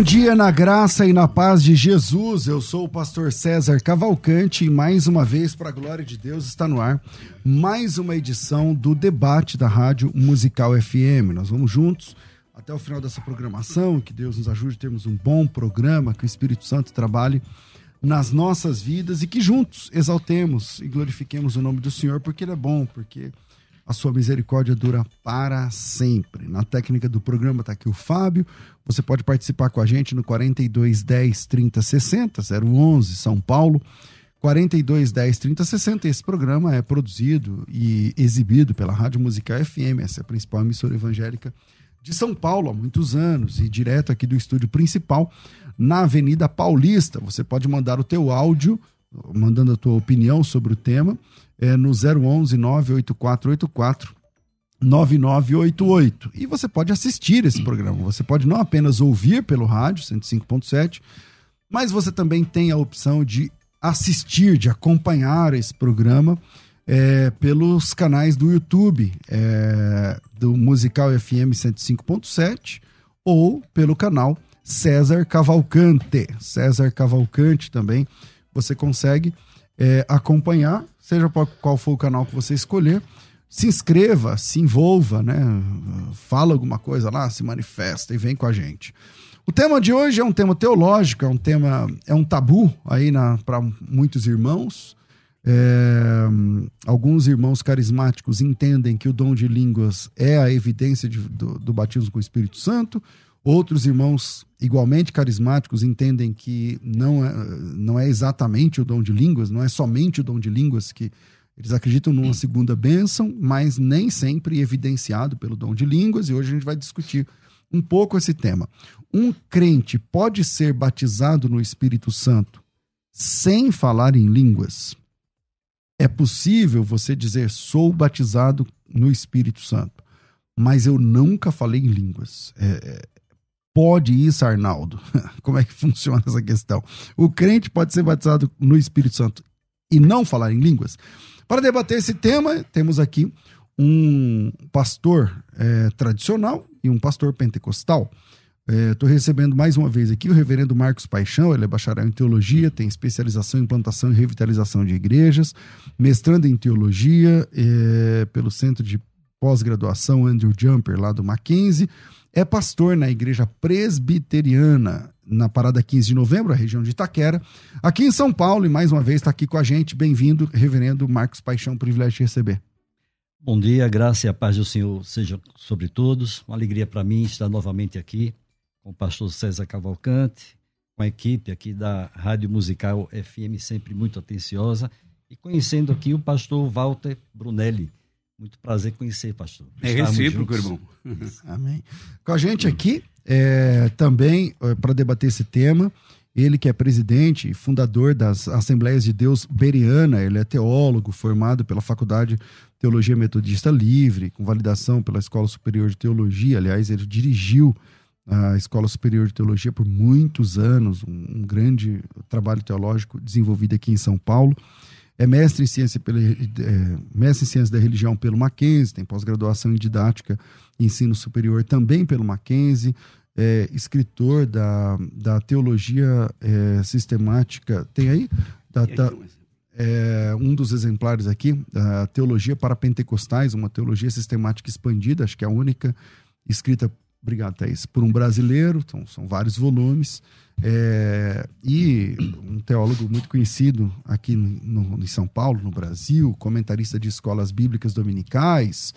Bom dia na graça e na paz de Jesus. Eu sou o pastor César Cavalcante e mais uma vez, para a glória de Deus, está no ar mais uma edição do debate da Rádio Musical FM. Nós vamos juntos até o final dessa programação, que Deus nos ajude a termos um bom programa, que o Espírito Santo trabalhe nas nossas vidas e que juntos exaltemos e glorifiquemos o nome do Senhor, porque Ele é bom, porque a sua misericórdia dura para sempre. Na técnica do programa está aqui o Fábio. Você pode participar com a gente no 42 10 30 60, 011 São Paulo. 42 10 30 60. Esse programa é produzido e exibido pela Rádio Musical FM, essa é a principal emissora evangélica de São Paulo há muitos anos e direto aqui do estúdio principal na Avenida Paulista. Você pode mandar o teu áudio, mandando a tua opinião sobre o tema é, no 011 98484 9988. E você pode assistir esse programa. Você pode não apenas ouvir pelo rádio 105.7, mas você também tem a opção de assistir, de acompanhar esse programa é, pelos canais do YouTube é, do Musical FM 105.7 ou pelo canal César Cavalcante. César Cavalcante também você consegue é, acompanhar seja qual for o canal que você escolher. Se inscreva, se envolva, né? Fala alguma coisa lá, se manifesta e vem com a gente. O tema de hoje é um tema teológico, é um tema, é um tabu aí para muitos irmãos. É, alguns irmãos carismáticos entendem que o dom de línguas é a evidência de, do, do batismo com o Espírito Santo. Outros irmãos, igualmente carismáticos, entendem que não é, não é exatamente o dom de línguas, não é somente o dom de línguas que eles acreditam numa segunda bênção, mas nem sempre evidenciado pelo dom de línguas, e hoje a gente vai discutir um pouco esse tema. Um crente pode ser batizado no Espírito Santo sem falar em línguas? É possível você dizer sou batizado no Espírito Santo, mas eu nunca falei em línguas. É, é pode isso, Arnaldo? Como é que funciona essa questão? O crente pode ser batizado no Espírito Santo e não falar em línguas? Para debater esse tema, temos aqui um pastor é, tradicional e um pastor pentecostal. Estou é, recebendo mais uma vez aqui o reverendo Marcos Paixão, ele é bacharel em teologia, tem especialização em plantação e revitalização de igrejas, mestrando em teologia é, pelo Centro de Pós-Graduação Andrew Jumper, lá do Mackenzie, é pastor na igreja presbiteriana na Parada 15 de Novembro, a região de Itaquera, aqui em São Paulo, e mais uma vez está aqui com a gente. Bem-vindo, reverendo Marcos Paixão, privilégio de receber. Bom dia, graça e a paz do Senhor seja sobre todos. Uma alegria para mim estar novamente aqui com o pastor César Cavalcante, com a equipe aqui da Rádio Musical FM, sempre muito atenciosa, e conhecendo aqui o pastor Walter Brunelli, muito prazer conhecer, pastor. É recíproco, irmão. Amém. Com a gente aqui, é, também, é, para debater esse tema, ele que é presidente e fundador das Assembleias de Deus Beriana, ele é teólogo, formado pela Faculdade de Teologia Metodista Livre, com validação pela Escola Superior de Teologia. Aliás, ele dirigiu a Escola Superior de Teologia por muitos anos, um, um grande trabalho teológico desenvolvido aqui em São Paulo é mestre em ciência, pela, é, mestre em ciência da religião pelo Mackenzie, tem pós-graduação em didática e ensino superior também pelo Mackenzie, é, escritor da, da teologia é, sistemática. Tem aí? Da, da, é, um dos exemplares aqui, da Teologia para Pentecostais, uma teologia sistemática expandida, acho que é a única escrita, obrigado, Thaís, por um brasileiro, então são vários volumes, é, e um teólogo muito conhecido aqui no, no, em São Paulo, no Brasil, comentarista de escolas bíblicas dominicais.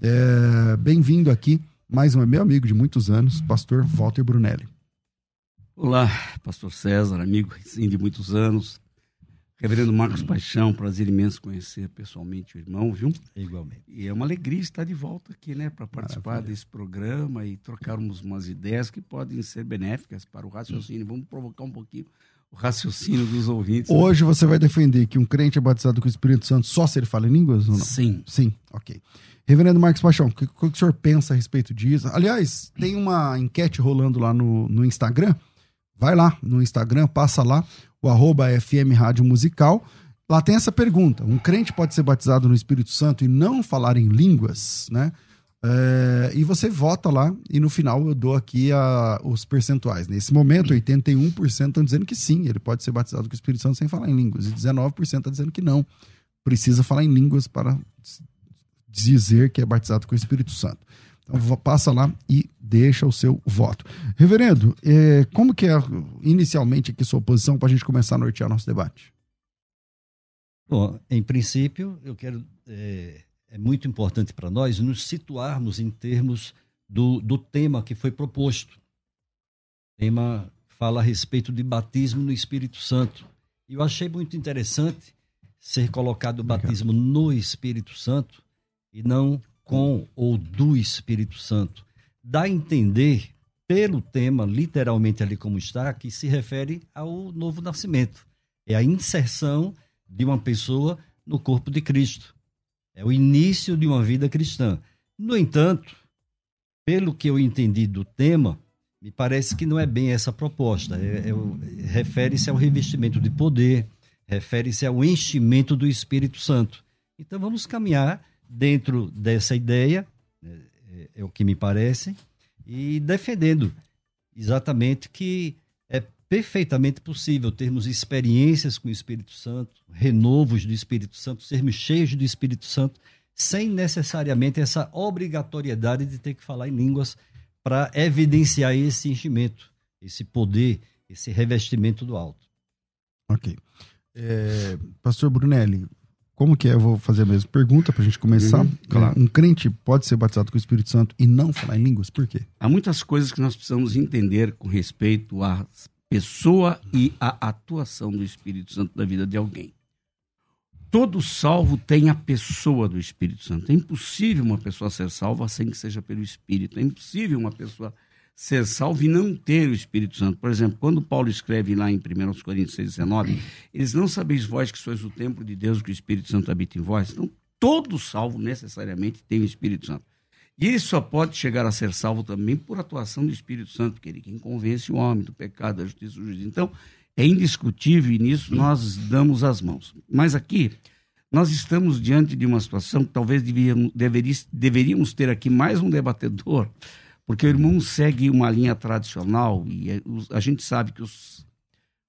É, Bem-vindo aqui, mais um meu amigo de muitos anos, pastor Walter Brunelli. Olá, pastor César, amigo sim, de muitos anos. Reverendo Marcos Paixão, prazer imenso conhecer pessoalmente o irmão, viu? Igualmente. E é uma alegria estar de volta aqui, né, para participar Maravilha. desse programa e trocarmos umas ideias que podem ser benéficas para o raciocínio. Vamos provocar um pouquinho o raciocínio dos ouvintes. Hoje né? você vai defender que um crente é batizado com o Espírito Santo só se ele fala em línguas ou não? Sim. Sim, ok. Reverendo Marcos Paixão, o que, que, o senhor pensa a respeito disso? Aliás, tem uma enquete rolando lá no, no Instagram. Vai lá no Instagram, passa lá o arroba FM Rádio Musical. Lá tem essa pergunta: um crente pode ser batizado no Espírito Santo e não falar em línguas, né? É, e você vota lá e no final eu dou aqui a, os percentuais. Nesse momento, 81% estão dizendo que sim, ele pode ser batizado com o Espírito Santo sem falar em línguas. E 19% está dizendo que não. Precisa falar em línguas para dizer que é batizado com o Espírito Santo. Então passa lá e deixa o seu voto. Reverendo, é, como que é inicialmente aqui sua posição para a gente começar a nortear nosso debate? Bom, em princípio, eu quero. É, é muito importante para nós nos situarmos em termos do, do tema que foi proposto. O tema fala a respeito de batismo no Espírito Santo. E eu achei muito interessante ser colocado o batismo no Espírito Santo e não com ou do Espírito Santo. Dá a entender, pelo tema, literalmente ali como está, que se refere ao novo nascimento. É a inserção de uma pessoa no corpo de Cristo. É o início de uma vida cristã. No entanto, pelo que eu entendi do tema, me parece que não é bem essa proposta. É, é, refere-se ao revestimento de poder, refere-se ao enchimento do Espírito Santo. Então vamos caminhar dentro dessa ideia, né, é, é o que me parece, e defendendo exatamente que é perfeitamente possível termos experiências com o Espírito Santo, renovos do Espírito Santo, sermos cheios do Espírito Santo, sem necessariamente essa obrigatoriedade de ter que falar em línguas para evidenciar esse enchimento, esse poder, esse revestimento do alto. Ok. É, Pastor Brunelli, como que é? Eu vou fazer a mesma pergunta para a gente começar. Uhum, claro. Um crente pode ser batizado com o Espírito Santo e não falar em línguas? Por quê? Há muitas coisas que nós precisamos entender com respeito à pessoa e à atuação do Espírito Santo na vida de alguém. Todo salvo tem a pessoa do Espírito Santo. É impossível uma pessoa ser salva sem que seja pelo Espírito. É impossível uma pessoa ser salvo e não ter o Espírito Santo. Por exemplo, quando Paulo escreve lá em 1 Coríntios 6,19, eles não sabeis vós que sois o templo de Deus, que o Espírito Santo habita em vós. Então, todo salvo necessariamente tem o Espírito Santo. E ele só pode chegar a ser salvo também por atuação do Espírito Santo, que ele quem convence o homem do pecado, da justiça do juízo. Então, é indiscutível e nisso nós damos as mãos. Mas aqui, nós estamos diante de uma situação que talvez deveríamos ter aqui mais um debatedor porque o irmão segue uma linha tradicional e é, a gente sabe que os,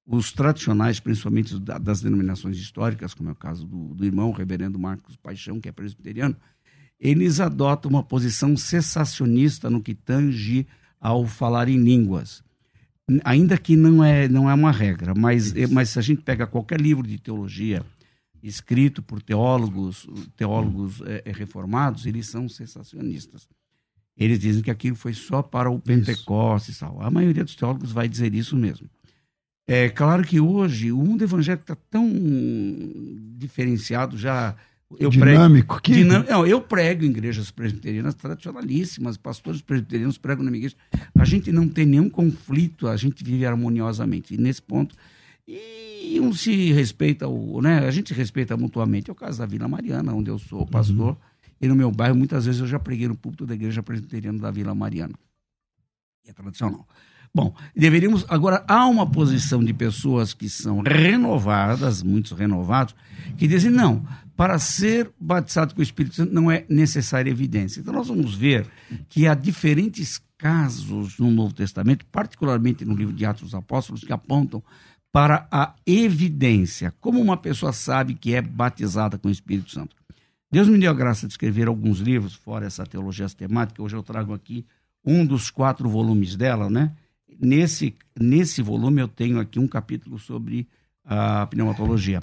os tradicionais, principalmente das denominações históricas, como é o caso do, do irmão reverendo Marcos Paixão, que é presbiteriano, eles adotam uma posição cessacionista no que tange ao falar em línguas. Ainda que não é, não é uma regra, mas, mas se a gente pega qualquer livro de teologia escrito por teólogos, teólogos é, reformados, eles são cessacionistas. Eles dizem que aquilo foi só para o Pentecostes e tal. A maioria dos teólogos vai dizer isso mesmo. É claro que hoje o mundo evangélico está tão diferenciado já. Eu Dinâmico. Prego, que... Dinam, não, eu prego em igrejas presbiterianas tradicionalíssimas, pastores presbiterianos pregam na minha igreja. A gente não tem nenhum conflito, a gente vive harmoniosamente. E nesse ponto, e um se respeita, o, né? a gente respeita mutuamente. É o caso da Vila Mariana, onde eu sou pastor. Uhum e no meu bairro, muitas vezes eu já preguei no púlpito da igreja presbiteriana da Vila Mariana. É tradicional. Bom, deveríamos. Agora, há uma posição de pessoas que são renovadas, muitos renovados, que dizem: não, para ser batizado com o Espírito Santo não é necessária evidência. Então, nós vamos ver que há diferentes casos no Novo Testamento, particularmente no livro de Atos dos Apóstolos, que apontam para a evidência. Como uma pessoa sabe que é batizada com o Espírito Santo? Deus me deu a graça de escrever alguns livros, fora essa teologia sistemática. Hoje eu trago aqui um dos quatro volumes dela, né? Nesse, nesse volume eu tenho aqui um capítulo sobre a pneumatologia.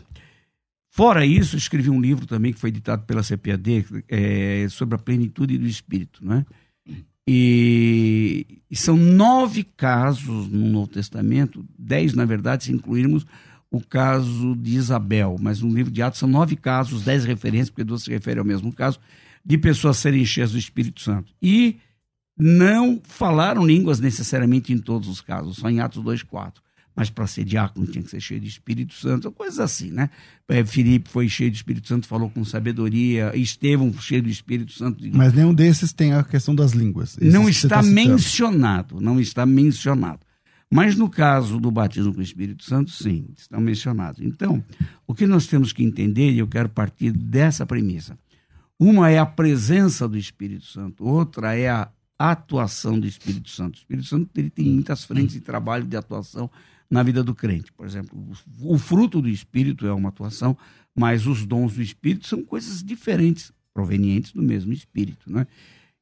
Fora isso, escrevi um livro também que foi editado pela CPAD é, sobre a plenitude do Espírito, né? E, e, são nove casos no Novo Testamento, dez na verdade, se incluirmos o caso de Isabel, mas no livro de Atos são nove casos, dez referências, porque duas se referem ao mesmo caso, de pessoas serem cheias do Espírito Santo. E não falaram línguas necessariamente em todos os casos, só em Atos 2, 4. Mas para ser diácono tinha que ser cheio de Espírito Santo, coisas assim, né? É, Filipe foi cheio de Espírito Santo, falou com sabedoria, Estevão cheio do Espírito Santo. Mas nenhum desses tem a questão das línguas. Esses não está tá mencionado, não está mencionado. Mas no caso do batismo com o Espírito Santo, sim, estão mencionados. Então, o que nós temos que entender, e eu quero partir dessa premissa: uma é a presença do Espírito Santo, outra é a atuação do Espírito Santo. O Espírito Santo ele tem muitas frentes de trabalho de atuação na vida do crente. Por exemplo, o fruto do Espírito é uma atuação, mas os dons do Espírito são coisas diferentes, provenientes do mesmo Espírito. Né?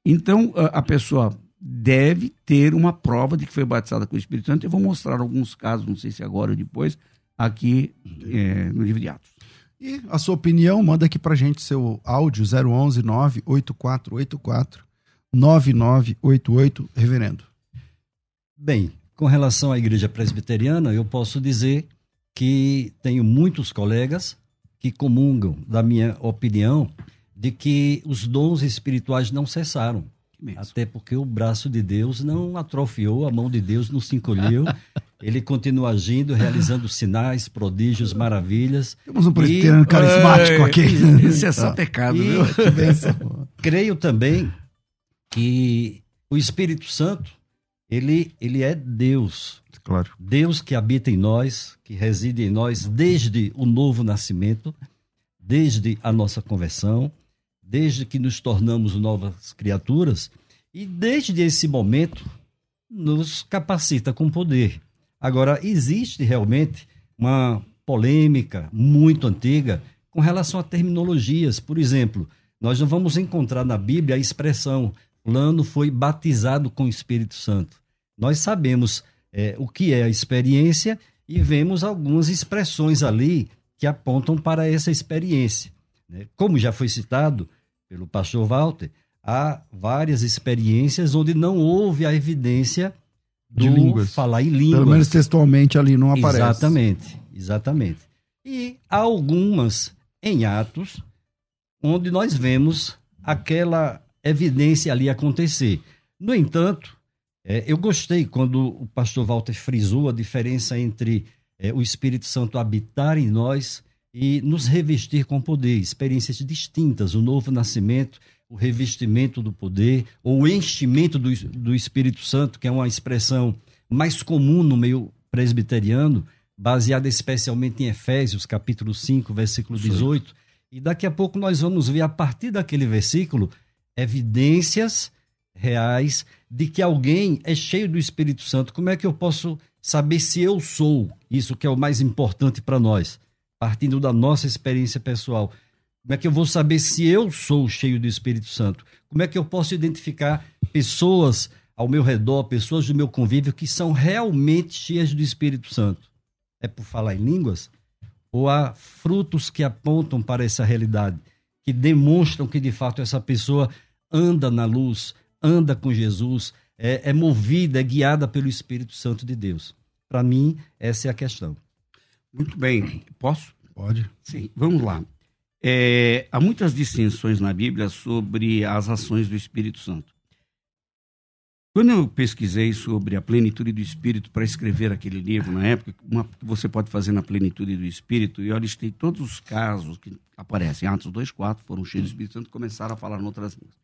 Então, a pessoa deve ter uma prova de que foi batizada com o Espírito Santo. Eu vou mostrar alguns casos, não sei se agora ou depois, aqui é, no livro de Atos. E a sua opinião, manda aqui pra gente seu áudio 011 98484 9988, reverendo. Bem, com relação à igreja presbiteriana, eu posso dizer que tenho muitos colegas que comungam da minha opinião de que os dons espirituais não cessaram. Até porque o braço de Deus não atrofiou, a mão de Deus não se encolheu. Ele continua agindo, realizando sinais, prodígios, maravilhas. Temos um presbiteriano carismático aqui. Isso é só pecado, e, viu? creio também que o Espírito Santo, ele, ele é Deus. Claro. Deus que habita em nós, que reside em nós desde o novo nascimento, desde a nossa conversão desde que nos tornamos novas criaturas e desde esse momento nos capacita com poder. Agora, existe realmente uma polêmica muito antiga com relação a terminologias. Por exemplo, nós não vamos encontrar na Bíblia a expressão fulano foi batizado com o Espírito Santo. Nós sabemos é, o que é a experiência e vemos algumas expressões ali que apontam para essa experiência. Né? Como já foi citado, pelo pastor Walter, há várias experiências onde não houve a evidência de línguas. falar em línguas. Pelo menos textualmente ali não aparece. Exatamente, exatamente. E há algumas em Atos onde nós vemos aquela evidência ali acontecer. No entanto, é, eu gostei quando o pastor Walter frisou a diferença entre é, o Espírito Santo habitar em nós e nos revestir com poder, experiências distintas, o novo nascimento, o revestimento do poder, ou o enchimento do, do Espírito Santo, que é uma expressão mais comum no meio presbiteriano, baseada especialmente em Efésios, capítulo 5, versículo 18. Sim. E daqui a pouco nós vamos ver, a partir daquele versículo, evidências reais de que alguém é cheio do Espírito Santo. Como é que eu posso saber se eu sou? Isso que é o mais importante para nós partindo da nossa experiência pessoal. Como é que eu vou saber se eu sou cheio do Espírito Santo? Como é que eu posso identificar pessoas ao meu redor, pessoas do meu convívio que são realmente cheias do Espírito Santo? É por falar em línguas? Ou há frutos que apontam para essa realidade, que demonstram que de fato essa pessoa anda na luz, anda com Jesus, é, é movida, é guiada pelo Espírito Santo de Deus? Para mim, essa é a questão. Muito bem. Posso? Pode. Sim, vamos lá. É, há muitas distinções na Bíblia sobre as ações do Espírito Santo. Quando eu pesquisei sobre a plenitude do Espírito para escrever aquele livro, na época, uma que você pode fazer na plenitude do Espírito, e eu listei todos os casos que aparecem. Atos 2,4 foram cheios do Espírito Santo e começaram a falar em outras línguas.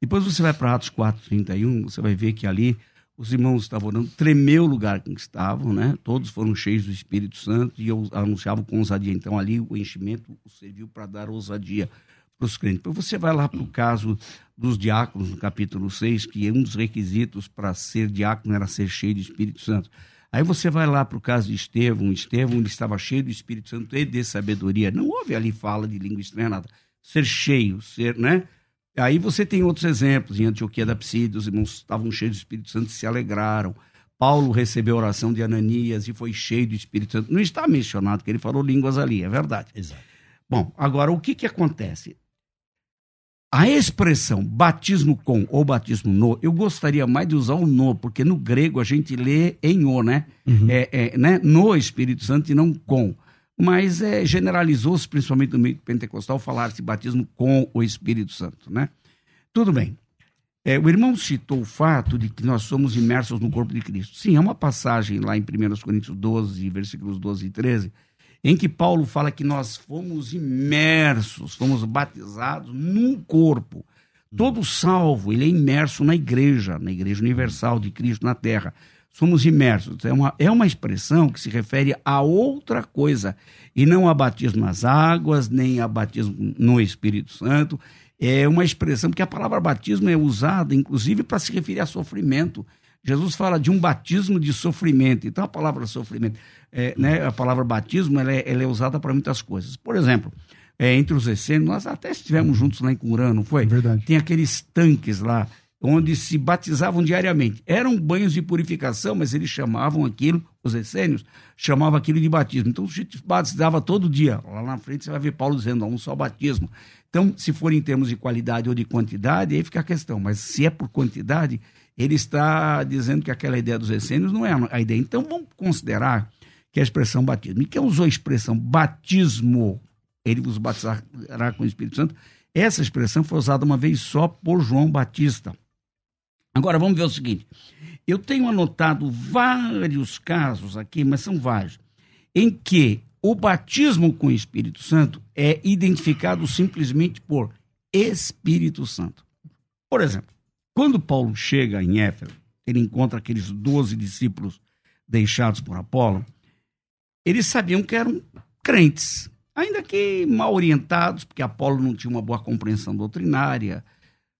Depois você vai para Atos 4,31, você vai ver que ali os irmãos estavam orando, tremeu o lugar em que estavam, né? Todos foram cheios do Espírito Santo e eu anunciava com ousadia. Então ali o enchimento serviu para dar ousadia para os crentes. Então você vai lá para o caso dos diáconos, no capítulo 6, que um dos requisitos para ser diácono era ser cheio do Espírito Santo. Aí você vai lá para o caso de Estevão. Estevão ele estava cheio do Espírito Santo e de sabedoria. Não houve ali fala de língua estranha, nada. Ser cheio, ser, né? Aí você tem outros exemplos. Em Antioquia da Psídia, os irmãos estavam cheios do Espírito Santo e se alegraram. Paulo recebeu a oração de Ananias e foi cheio do Espírito Santo. Não está mencionado que ele falou línguas ali, é verdade. Exato. Bom, agora o que, que acontece? A expressão batismo com ou batismo no, eu gostaria mais de usar o no, porque no grego a gente lê em o, né? Uhum. É, é, né? No Espírito Santo e não com mas é, generalizou-se, principalmente no meio pentecostal, falar-se batismo com o Espírito Santo, né? Tudo bem. É, o irmão citou o fato de que nós somos imersos no corpo de Cristo. Sim, é uma passagem lá em 1 Coríntios 12, versículos 12 e 13, em que Paulo fala que nós fomos imersos, fomos batizados num corpo. Todo salvo, ele é imerso na igreja, na igreja universal de Cristo na terra somos imersos. É uma, é uma expressão que se refere a outra coisa, e não a batismo nas águas, nem a batismo no Espírito Santo. É uma expressão, porque a palavra batismo é usada, inclusive, para se referir a sofrimento. Jesus fala de um batismo de sofrimento. Então, a palavra sofrimento, é, né, a palavra batismo, ela é, ela é usada para muitas coisas. Por exemplo, é, entre os essênios, nós até estivemos juntos lá em Curã, não foi? Verdade. Tem aqueles tanques lá onde se batizavam diariamente. Eram banhos de purificação, mas eles chamavam aquilo, os essênios, chamavam aquilo de batismo. Então, gente batizava todo dia. Lá na frente você vai ver Paulo dizendo, um só batismo. Então, se for em termos de qualidade ou de quantidade, aí fica a questão. Mas se é por quantidade, ele está dizendo que aquela ideia dos essênios não é a ideia. Então, vamos considerar que a expressão batismo. E quem usou a expressão batismo, ele vos batizará com o Espírito Santo, essa expressão foi usada uma vez só por João Batista. Agora vamos ver o seguinte: eu tenho anotado vários casos aqui, mas são vários, em que o batismo com o Espírito Santo é identificado simplesmente por Espírito Santo. Por exemplo, quando Paulo chega em Éfeso, ele encontra aqueles doze discípulos deixados por Apolo, eles sabiam que eram crentes, ainda que mal orientados, porque Apolo não tinha uma boa compreensão doutrinária,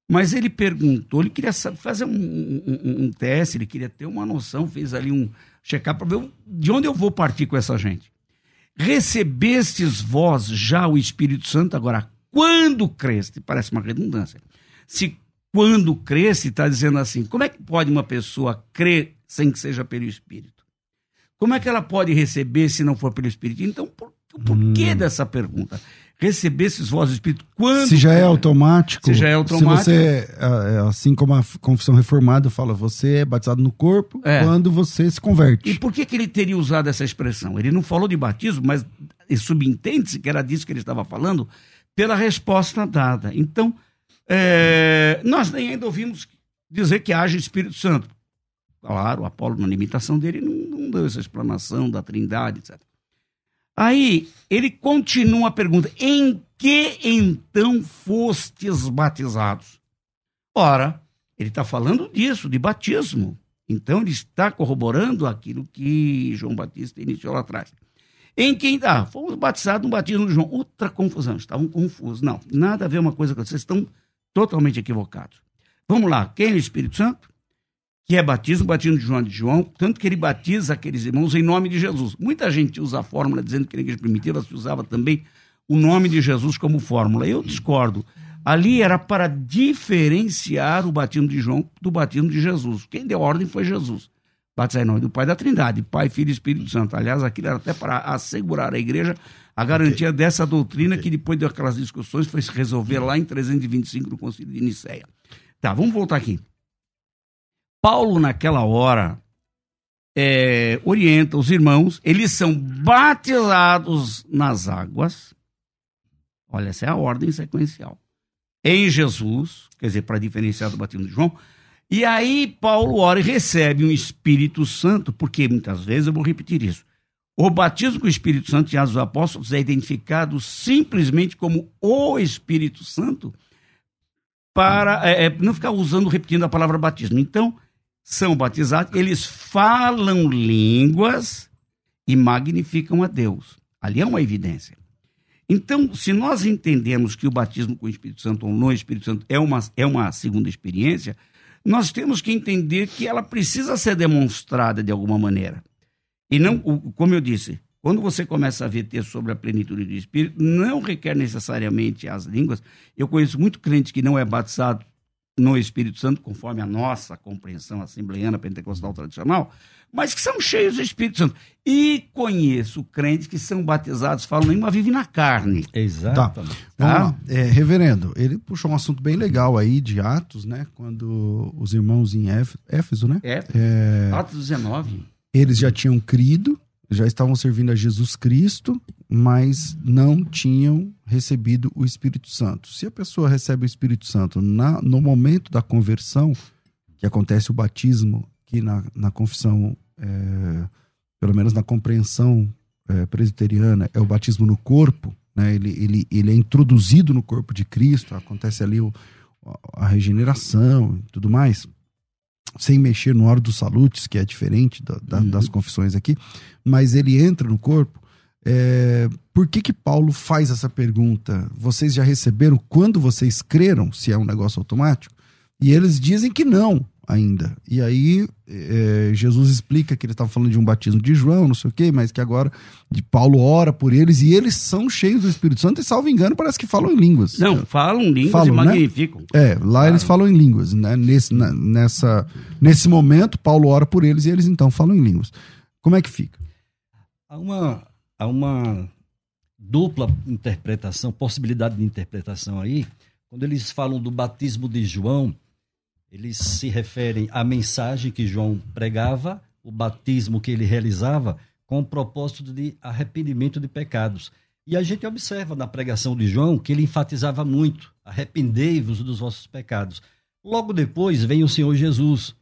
mas ele perguntou, ele queria fazer um, um, um teste, ele queria ter uma noção, fez ali um check-up para ver de onde eu vou partir com essa gente. Recebestes vós já o Espírito Santo, agora, quando creste, parece uma redundância. Se quando creste, está dizendo assim, como é que pode uma pessoa crer sem que seja pelo Espírito? Como é que ela pode receber se não for pelo Espírito? Então, por, o porquê hum. dessa pergunta? Recebesses voz do Espírito quando. Se já é automático. Se já é automático. Se você, é, é, assim como a confissão reformada fala, você é batizado no corpo é. quando você se converte. E por que, que ele teria usado essa expressão? Ele não falou de batismo, mas subentende-se que era disso que ele estava falando, pela resposta dada. Então, é, nós nem ainda ouvimos dizer que haja Espírito Santo. Claro, Apolo, na limitação dele, não, não deu essa explanação da trindade, etc. Aí ele continua a pergunta: em que então fostes batizados? Ora, ele está falando disso, de batismo. Então ele está corroborando aquilo que João Batista iniciou lá atrás. Em quem dá? Fomos batizados no batismo de João. Outra confusão, estavam confusos. Não, nada a ver uma coisa com vocês estão totalmente equivocados. Vamos lá, quem é o Espírito Santo? Que é batismo, batismo de João de João, tanto que ele batiza aqueles irmãos em nome de Jesus. Muita gente usa a fórmula dizendo que na igreja primitiva se usava também o nome de Jesus como fórmula. Eu discordo. Ali era para diferenciar o batismo de João do batismo de Jesus. Quem deu ordem foi Jesus. Batizar em nome do Pai da Trindade, Pai, Filho e Espírito Santo. Aliás, aquilo era até para assegurar à igreja a garantia okay. dessa doutrina okay. que depois daquelas discussões foi se resolver lá em 325 no Concílio de Nicéia. Tá, vamos voltar aqui. Paulo, naquela hora, é, orienta os irmãos, eles são batizados nas águas. Olha, essa é a ordem sequencial. Em Jesus, quer dizer, para diferenciar do batismo de João. E aí Paulo ora e recebe um Espírito Santo, porque muitas vezes eu vou repetir isso. O batismo com o Espírito Santo em Atos dos Apóstolos é identificado simplesmente como o Espírito Santo, para é, é não ficar usando, repetindo a palavra batismo. Então, são batizados, eles falam línguas e magnificam a Deus. Ali é uma evidência. Então, se nós entendemos que o batismo com o Espírito Santo ou no Espírito Santo é uma, é uma segunda experiência, nós temos que entender que ela precisa ser demonstrada de alguma maneira. E não, como eu disse, quando você começa a ver texto sobre a plenitude do Espírito, não requer necessariamente as línguas. Eu conheço muito crente que não é batizado no Espírito Santo, conforme a nossa compreensão assembleiana pentecostal tradicional, mas que são cheios do Espírito Santo. E conheço crentes que são batizados, falam língua, vivem na carne. Exatamente. Tá. Vamos lá. É, reverendo, ele puxou um assunto bem legal aí de Atos, né? Quando os irmãos em Éfeso, né? É, é, Atos 19. Eles já tinham crido, já estavam servindo a Jesus Cristo, mas não tinham recebido o Espírito Santo. Se a pessoa recebe o Espírito Santo na, no momento da conversão, que acontece o batismo, que na, na confissão, é, pelo menos na compreensão é, presbiteriana, é o batismo no corpo, né? ele, ele, ele é introduzido no corpo de Cristo, acontece ali o, a regeneração e tudo mais sem mexer no oro dos salutes, que é diferente da, da, uhum. das confissões aqui, mas ele entra no corpo. É, por que que Paulo faz essa pergunta? Vocês já receberam quando vocês creram, se é um negócio automático? E eles dizem que não ainda. E aí é, Jesus explica que ele estava falando de um batismo de João, não sei o quê, mas que agora de Paulo ora por eles e eles são cheios do Espírito Santo e, salvo engano, parece que falam em línguas. Não, falam línguas falam, e né? magnificam. Né? É, lá claro. eles falam em línguas, né? Nesse, na, nessa, nesse momento, Paulo ora por eles e eles então falam em línguas. Como é que fica? Há uma, há uma dupla interpretação, possibilidade de interpretação aí, quando eles falam do batismo de João eles se referem à mensagem que João pregava, o batismo que ele realizava, com o propósito de arrependimento de pecados. E a gente observa na pregação de João que ele enfatizava muito: arrependei-vos dos vossos pecados. Logo depois vem o Senhor Jesus.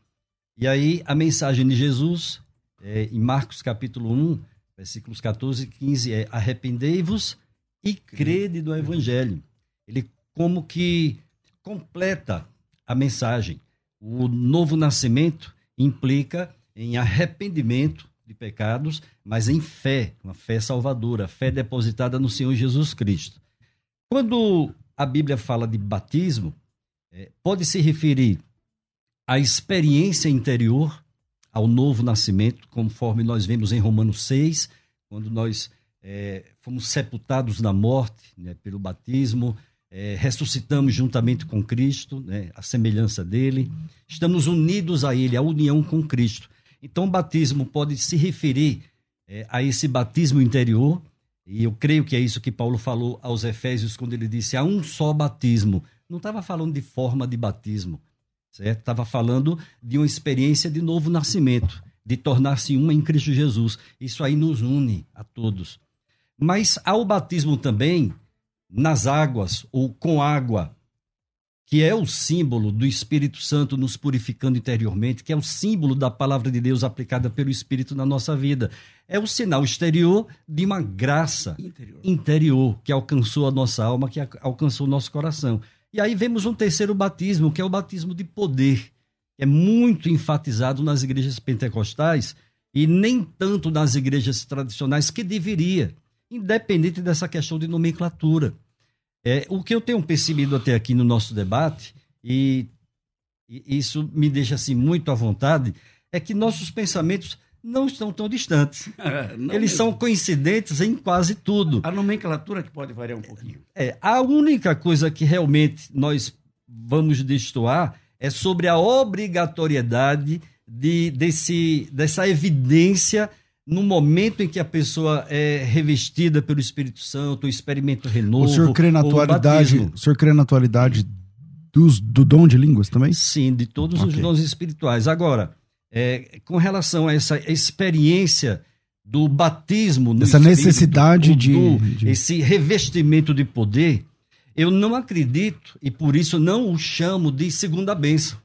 E aí a mensagem de Jesus, é, em Marcos capítulo 1, versículos 14 e 15, é: arrependei-vos e crede do Evangelho. Ele como que completa a mensagem. O novo nascimento implica em arrependimento de pecados, mas em fé, uma fé salvadora, fé depositada no Senhor Jesus Cristo. Quando a Bíblia fala de batismo, é, pode se referir à experiência interior, ao novo nascimento, conforme nós vemos em Romanos 6, quando nós é, fomos sepultados na morte né, pelo batismo, é, ressuscitamos juntamente com Cristo, né, a semelhança dele, estamos unidos a Ele, a união com Cristo. Então, o batismo pode se referir é, a esse batismo interior, e eu creio que é isso que Paulo falou aos Efésios quando ele disse: há um só batismo. Não estava falando de forma de batismo, certo? Estava falando de uma experiência de novo nascimento, de tornar-se uma em Cristo Jesus. Isso aí nos une a todos. Mas há o batismo também nas águas ou com água, que é o símbolo do Espírito Santo nos purificando interiormente, que é o símbolo da palavra de Deus aplicada pelo Espírito na nossa vida. É o sinal exterior de uma graça interior, interior que alcançou a nossa alma, que alcançou o nosso coração. E aí vemos um terceiro batismo, que é o batismo de poder. É muito enfatizado nas igrejas pentecostais e nem tanto nas igrejas tradicionais, que deveria independente dessa questão de nomenclatura. É, o que eu tenho percebido até aqui no nosso debate, e, e isso me deixa assim muito à vontade, é que nossos pensamentos não estão tão distantes. Eles mesmo. são coincidentes em quase tudo. A nomenclatura que pode variar um pouquinho. É, a única coisa que realmente nós vamos destoar é sobre a obrigatoriedade de, desse, dessa evidência no momento em que a pessoa é revestida pelo Espírito Santo, o experimento renovo. O senhor crê na atualidade, o senhor crê na atualidade dos, do dom de línguas também? Sim, de todos okay. os dons espirituais. Agora, é, com relação a essa experiência do batismo, essa necessidade do, de, de, esse revestimento de poder, eu não acredito e por isso não o chamo de segunda bênção.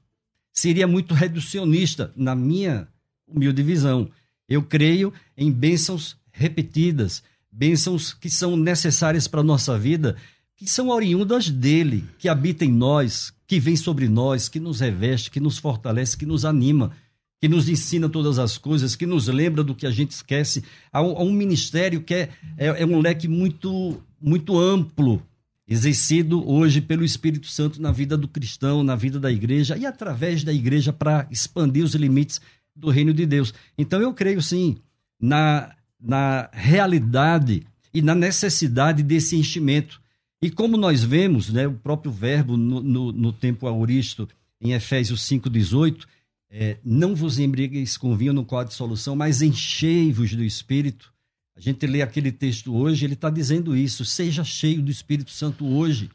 Seria muito reducionista na minha humilde visão. Eu creio em bênçãos repetidas, bênçãos que são necessárias para a nossa vida, que são oriundas dele, que habita em nós, que vem sobre nós, que nos reveste, que nos fortalece, que nos anima. que nos ensina todas as coisas, que nos lembra do que a gente esquece. Há um, há um ministério que é, é, é um leque muito, muito amplo, exercido hoje pelo Espírito Santo na vida do cristão, na vida da igreja e através da igreja para expandir os limites do reino de Deus. Então eu creio sim na, na realidade e na necessidade desse enchimento. E como nós vemos, né, o próprio verbo no, no, no tempo auristo, em Efésios 5,18, é, não vos embrigueis com vinho no quadro de solução, mas enchei-vos do Espírito. A gente lê aquele texto hoje, ele está dizendo isso, seja cheio do Espírito Santo hoje.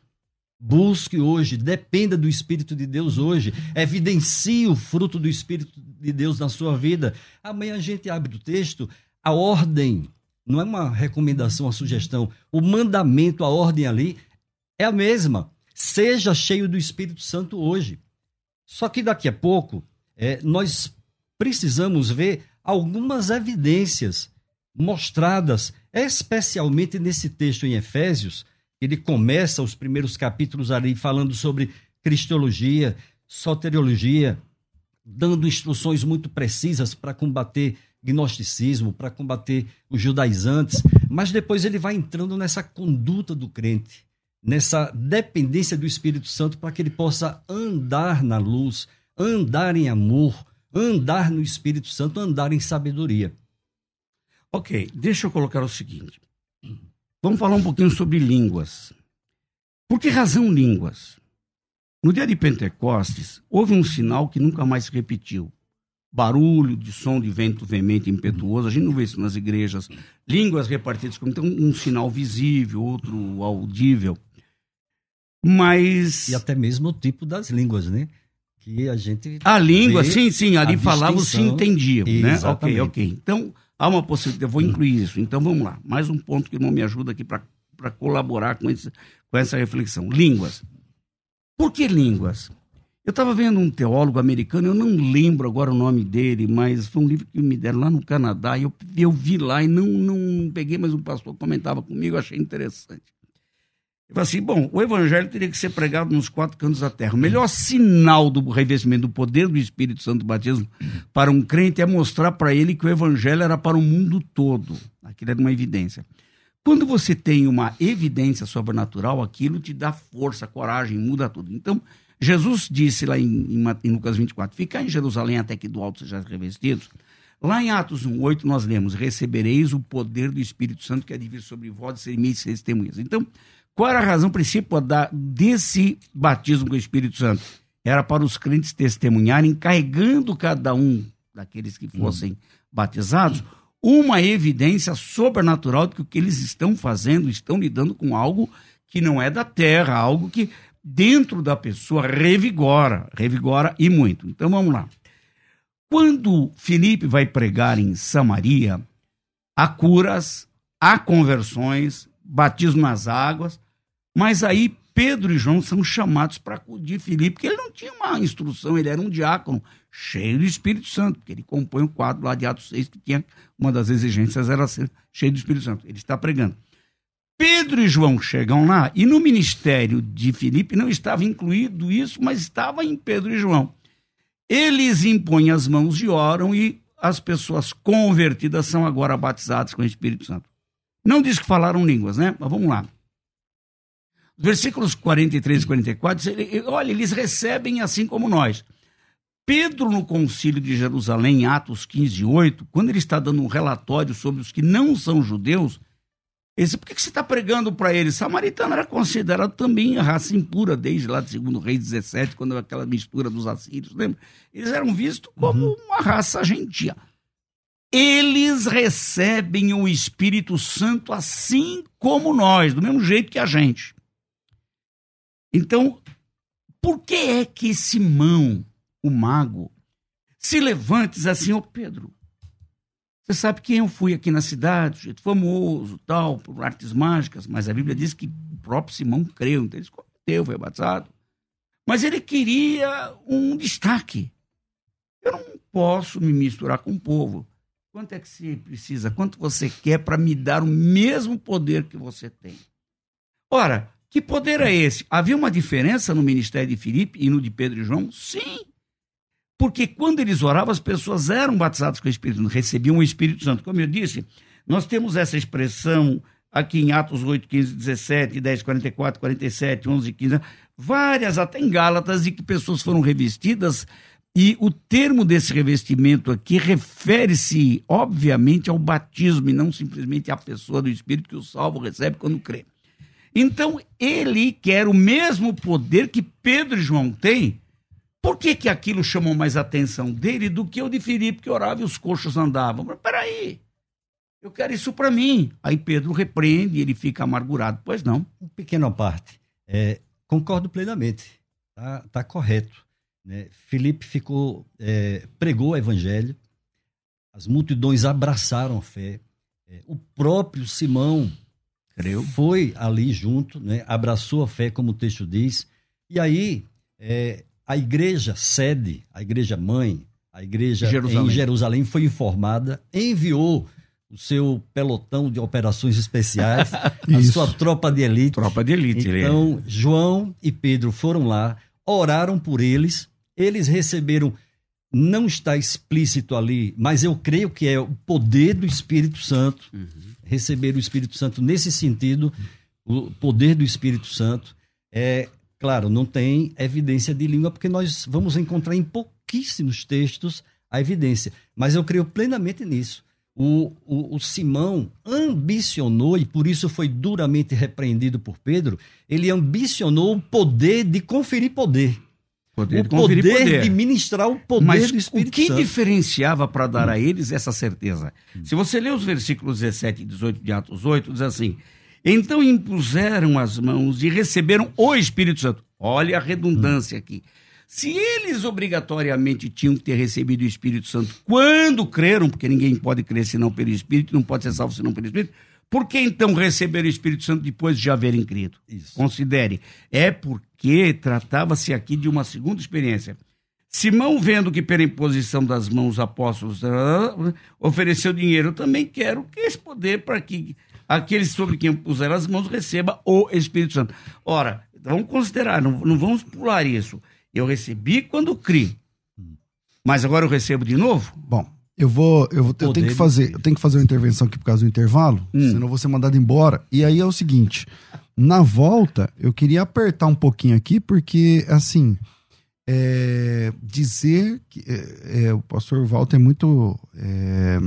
Busque hoje, dependa do Espírito de Deus hoje, evidencie o fruto do Espírito de Deus na sua vida. Amanhã a gente abre o texto, a ordem, não é uma recomendação, uma sugestão, o mandamento, a ordem ali é a mesma. Seja cheio do Espírito Santo hoje. Só que daqui a pouco é, nós precisamos ver algumas evidências mostradas, especialmente nesse texto em Efésios ele começa os primeiros capítulos ali falando sobre cristologia, soteriologia, dando instruções muito precisas para combater gnosticismo, para combater os judaizantes, mas depois ele vai entrando nessa conduta do crente, nessa dependência do Espírito Santo para que ele possa andar na luz, andar em amor, andar no Espírito Santo, andar em sabedoria. Ok, deixa eu colocar o seguinte. Vamos falar um pouquinho sobre línguas. Por que razão línguas? No dia de Pentecostes, houve um sinal que nunca mais se repetiu. Barulho de som de vento veemente impetuoso, a gente não vê isso nas igrejas. Línguas repartidas como então, um sinal visível, outro audível. Mas. E até mesmo o tipo das línguas, né? Que a gente. A língua, sim, sim, ali falava, se entendia. Né? Ok, ok. Então, Há uma possibilidade, eu vou incluir isso. Então vamos lá. Mais um ponto que não me ajuda aqui para colaborar com, esse, com essa reflexão. Línguas. Por que línguas? Eu estava vendo um teólogo americano, eu não lembro agora o nome dele, mas foi um livro que me deram lá no Canadá, e eu, eu vi lá e não, não peguei, mas um pastor comentava comigo, achei interessante. Ele assim: bom, o evangelho teria que ser pregado nos quatro cantos da terra. O melhor sinal do revestimento do poder do Espírito Santo do batismo para um crente é mostrar para ele que o evangelho era para o mundo todo. Aquilo era uma evidência. Quando você tem uma evidência sobrenatural, aquilo te dá força, coragem, muda tudo. Então, Jesus disse lá em, em, em Lucas 24: Ficar em Jerusalém até que do alto sejam revestidos. Lá em Atos 1,8 nós lemos: Recebereis o poder do Espírito Santo que é de vir sobre vós e ser minhas testemunhas. Então, qual era a razão principal da, desse batismo com o Espírito Santo? Era para os crentes testemunharem, carregando cada um daqueles que fossem uhum. batizados, uma evidência sobrenatural de que o que eles estão fazendo, estão lidando com algo que não é da terra, algo que dentro da pessoa revigora, revigora e muito. Então vamos lá. Quando Felipe vai pregar em Samaria, há curas, há conversões, batismo nas águas, mas aí Pedro e João são chamados para acudir Filipe, porque ele não tinha uma instrução, ele era um diácono cheio do Espírito Santo, porque ele compõe o um quadro lá de Atos 6, que tinha uma das exigências era ser cheio do Espírito Santo. Ele está pregando. Pedro e João chegam lá e no ministério de Filipe não estava incluído isso, mas estava em Pedro e João. Eles impõem as mãos e oram e as pessoas convertidas são agora batizadas com o Espírito Santo. Não diz que falaram línguas, né? Mas vamos lá. Versículos 43 e 44, ele, olha, eles recebem assim como nós. Pedro, no concílio de Jerusalém, em Atos 15, 8, quando ele está dando um relatório sobre os que não são judeus, ele disse, por que, você está pregando para eles? Samaritano era considerado também a raça impura, desde lá do segundo rei 17, quando aquela mistura dos assírios, lembra? Eles eram vistos como uhum. uma raça gentia. Eles recebem o Espírito Santo assim como nós, do mesmo jeito que a gente. Então, por que é que Simão, o mago, se levanta e diz assim, ô Pedro, você sabe quem eu fui aqui na cidade, jeito famoso, tal, por artes mágicas, mas a Bíblia diz que o próprio Simão creu, então ele converteu, foi batizado. Mas ele queria um destaque. Eu não posso me misturar com o povo. Quanto é que você precisa? Quanto você quer para me dar o mesmo poder que você tem? Ora, que poder é esse? Havia uma diferença no ministério de Filipe e no de Pedro e João? Sim. Porque quando eles oravam, as pessoas eram batizadas com o Espírito Santo, recebiam o Espírito Santo. Como eu disse, nós temos essa expressão aqui em Atos 8, 15, 17, 10, 44, 47, 11, 15, várias, até em Gálatas, de que pessoas foram revestidas. E o termo desse revestimento aqui refere-se, obviamente, ao batismo e não simplesmente à pessoa do Espírito que o salvo recebe quando crê. Então, ele quer o mesmo poder que Pedro e João têm. Por que, que aquilo chamou mais atenção dele do que o de Filipe, que orava e os coxos andavam? Mas peraí, eu quero isso para mim. Aí Pedro repreende e ele fica amargurado. Pois não. Uma pequena parte. É, concordo plenamente. Tá, tá correto. Né? Felipe ficou, é, pregou o evangelho, as multidões abraçaram a fé. É, o próprio Simão Creu. foi ali junto, né? abraçou a fé, como o texto diz. E aí, é, a igreja sede, a igreja mãe, a igreja Jerusalém. em Jerusalém foi informada, enviou o seu pelotão de operações especiais, a sua tropa de elite. Tropa de elite. Então, João e Pedro foram lá, oraram por eles, eles receberam, não está explícito ali, mas eu creio que é o poder do Espírito Santo, uhum. receber o Espírito Santo nesse sentido, o poder do Espírito Santo. É, claro, não tem evidência de língua, porque nós vamos encontrar em pouquíssimos textos a evidência, mas eu creio plenamente nisso o, o, o, Simão ambicionou, e por isso foi duramente repreendido por Pedro, ele ambicionou o poder de conferir poder. Poder o de poder, poder, de ministrar o poder Mas do Espírito o que Santo. diferenciava para dar a eles essa certeza? Se você ler os versículos 17 e 18 de Atos 8, diz assim: Então impuseram as mãos e receberam o Espírito Santo. Olha a redundância aqui. Se eles obrigatoriamente tinham que ter recebido o Espírito Santo quando creram, porque ninguém pode crer senão pelo Espírito, não pode ser salvo senão pelo Espírito, por que então receberam o Espírito Santo depois de já haverem crido? Isso. Considere. É porque tratava-se aqui de uma segunda experiência. Simão, vendo que pela imposição das mãos apóstolos ofereceu dinheiro, eu também quero que esse poder para que aqueles sobre quem puseram as mãos receba o Espírito Santo. Ora, vamos considerar, não, não vamos pular isso. Eu recebi quando criei. Mas agora eu recebo de novo? Bom, eu vou. Eu, vou, eu tenho que fazer. Eu tenho que fazer uma intervenção aqui por causa do intervalo, hum. senão eu vou ser mandado embora. E aí é o seguinte: na volta, eu queria apertar um pouquinho aqui, porque, assim. É, dizer que é, é, o pastor Walter é muito. É,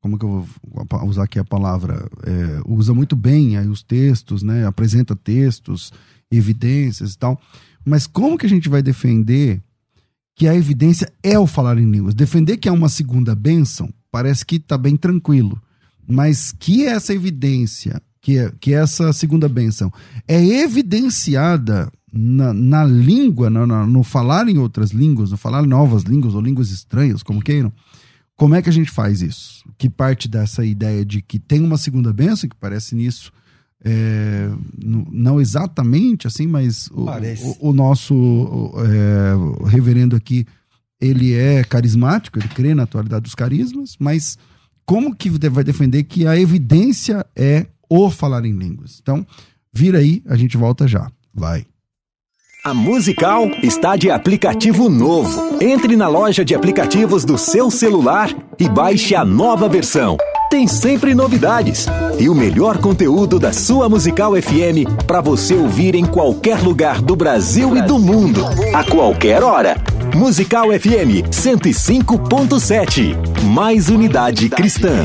como que eu vou usar aqui a palavra? É, usa muito bem aí os textos, né? Apresenta textos, evidências e tal. Mas como que a gente vai defender que a evidência é o falar em línguas? Defender que é uma segunda bênção parece que está bem tranquilo. Mas que essa evidência, que, é, que essa segunda bênção é evidenciada na, na língua, no, no, falar em outras línguas, no falar novas línguas ou línguas estranhas, como queiram, como é que a gente faz isso? Que parte dessa ideia de que tem uma segunda bênção, que parece nisso é, não exatamente assim, mas o, o, o nosso é, reverendo aqui, ele é carismático, ele crê na atualidade dos carismas, mas como que vai defender que a evidência é o falar em línguas? Então, vira aí, a gente volta já. Vai. A Musical está de aplicativo novo. Entre na loja de aplicativos do seu celular e baixe a nova versão. Tem sempre novidades e o melhor conteúdo da sua Musical FM para você ouvir em qualquer lugar do Brasil e do mundo, a qualquer hora. Musical FM 105.7. Mais unidade cristã.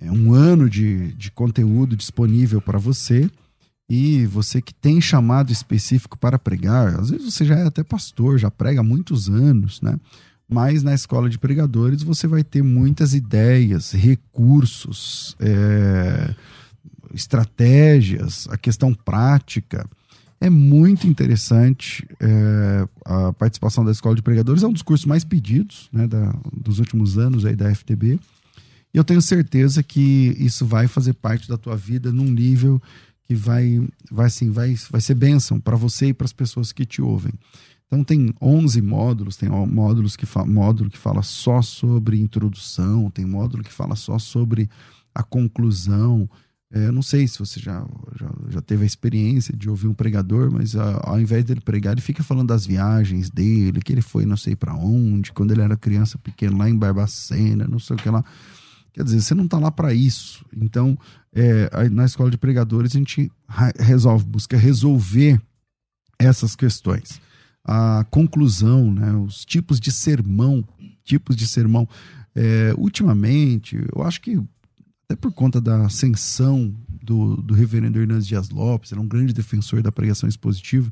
é um ano de, de conteúdo disponível para você. E você que tem chamado específico para pregar, às vezes você já é até pastor, já prega há muitos anos, né? Mas na escola de pregadores você vai ter muitas ideias, recursos, é, estratégias, a questão prática. É muito interessante é, a participação da Escola de Pregadores. É um dos cursos mais pedidos né, da, dos últimos anos aí da FTB. E eu tenho certeza que isso vai fazer parte da tua vida num nível que vai, vai, assim, vai, vai ser bênção para você e para as pessoas que te ouvem. Então tem 11 módulos, tem módulos que módulo que fala só sobre introdução, tem módulo que fala só sobre a conclusão. É, eu não sei se você já, já, já, teve a experiência de ouvir um pregador, mas a, ah, ao invés dele pregar, ele fica falando das viagens dele, que ele foi não sei para onde, quando ele era criança pequena, lá em Barbacena, não sei o que lá. Quer dizer, você não está lá para isso. Então, é, na escola de pregadores, a gente resolve, busca resolver essas questões. A conclusão, né, os tipos de sermão, tipos de sermão. É, ultimamente, eu acho que até por conta da ascensão do, do reverendo Hernandes Dias Lopes, era um grande defensor da pregação expositiva.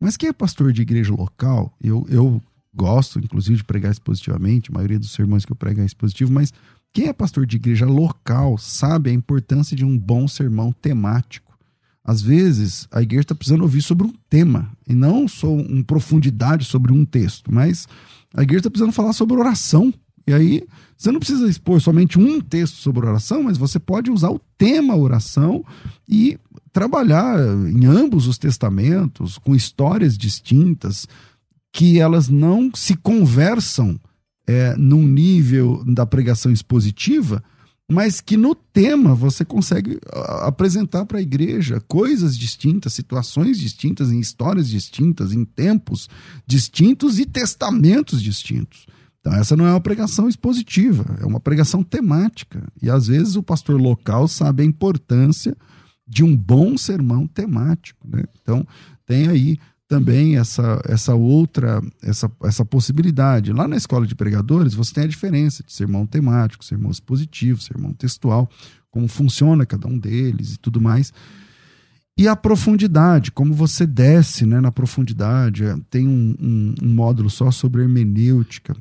Mas quem é pastor de igreja local, eu, eu gosto, inclusive, de pregar expositivamente, a maioria dos sermões que eu prego é expositivo, mas quem é pastor de igreja local sabe a importância de um bom sermão temático. Às vezes, a igreja está precisando ouvir sobre um tema, e não só uma profundidade sobre um texto, mas a igreja está precisando falar sobre oração. E aí, você não precisa expor somente um texto sobre oração, mas você pode usar o tema oração e trabalhar em ambos os testamentos, com histórias distintas, que elas não se conversam é, num nível da pregação expositiva, mas que no tema você consegue apresentar para a igreja coisas distintas, situações distintas, em histórias distintas, em tempos distintos e testamentos distintos. Então, essa não é uma pregação expositiva, é uma pregação temática. E às vezes o pastor local sabe a importância de um bom sermão temático. Né? Então, tem aí também essa, essa outra essa, essa possibilidade. Lá na escola de pregadores, você tem a diferença de sermão temático, sermão expositivo, sermão textual, como funciona cada um deles e tudo mais. E a profundidade, como você desce né, na profundidade, tem um, um, um módulo só sobre hermenêutica,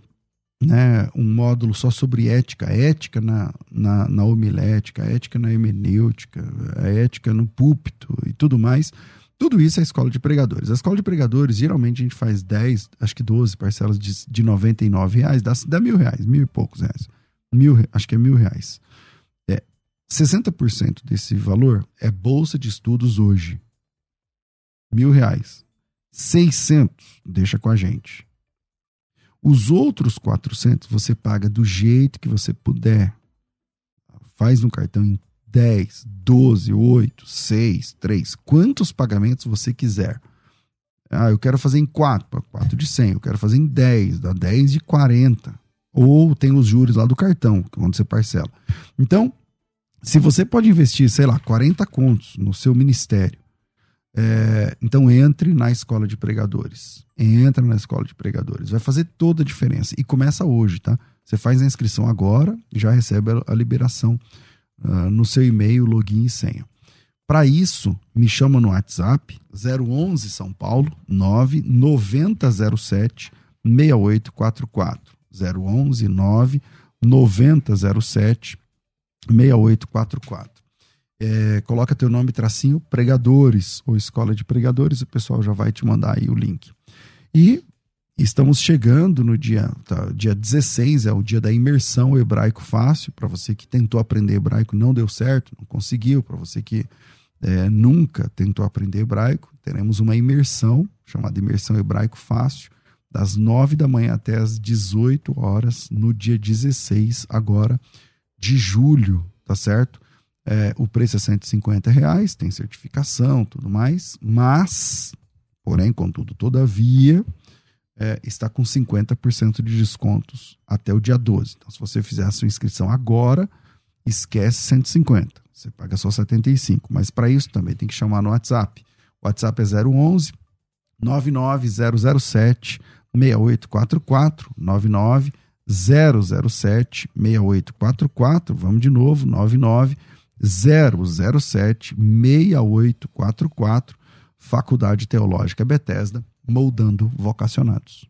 né, um módulo só sobre ética, ética na, na, na homilética, ética na hermenêutica, a ética no púlpito e tudo mais. Tudo isso é escola de pregadores. A escola de pregadores, geralmente a gente faz 10, acho que 12 parcelas de, de 99 reais, dá, dá mil reais, mil e poucos reais. Mil, acho que é mil reais. É, 60% desse valor é bolsa de estudos hoje. Mil reais. 600, deixa com a gente. Os outros 400 você paga do jeito que você puder. Faz no cartão em 10, 12, 8, 6, 3, quantos pagamentos você quiser. Ah, eu quero fazer em 4, 4 de 100, eu quero fazer em 10, dá 10 de 40. Ou tem os juros lá do cartão, que é você parcela. Então, se você pode investir, sei lá, 40 contos no seu ministério, é, então entre na escola de pregadores. Entra na escola de pregadores. Vai fazer toda a diferença. E começa hoje, tá? Você faz a inscrição agora e já recebe a liberação uh, no seu e-mail, login e senha. Para isso, me chama no WhatsApp 011 São Paulo 99007 6844. 011 9 9007 6844 é, coloca teu nome tracinho pregadores ou escola de pregadores, o pessoal já vai te mandar aí o link. E estamos chegando no dia, tá, dia 16, é o dia da imersão hebraico fácil, para você que tentou aprender hebraico, não deu certo, não conseguiu, para você que é, nunca tentou aprender hebraico, teremos uma imersão, chamada imersão hebraico fácil, das 9 da manhã até as 18 horas, no dia 16 agora de julho, tá certo? É, o preço é 150 reais, tem certificação, tudo mais, mas, porém, contudo, todavia, é, está com 50% de descontos até o dia 12. Então, se você fizer a sua inscrição agora, esquece 150. Você paga só 75. Mas para isso também tem que chamar no WhatsApp. O WhatsApp é 011 99007 6844 99 007 6844. Vamos de novo, 99 007 6844, Faculdade Teológica Bethesda, moldando vocacionados.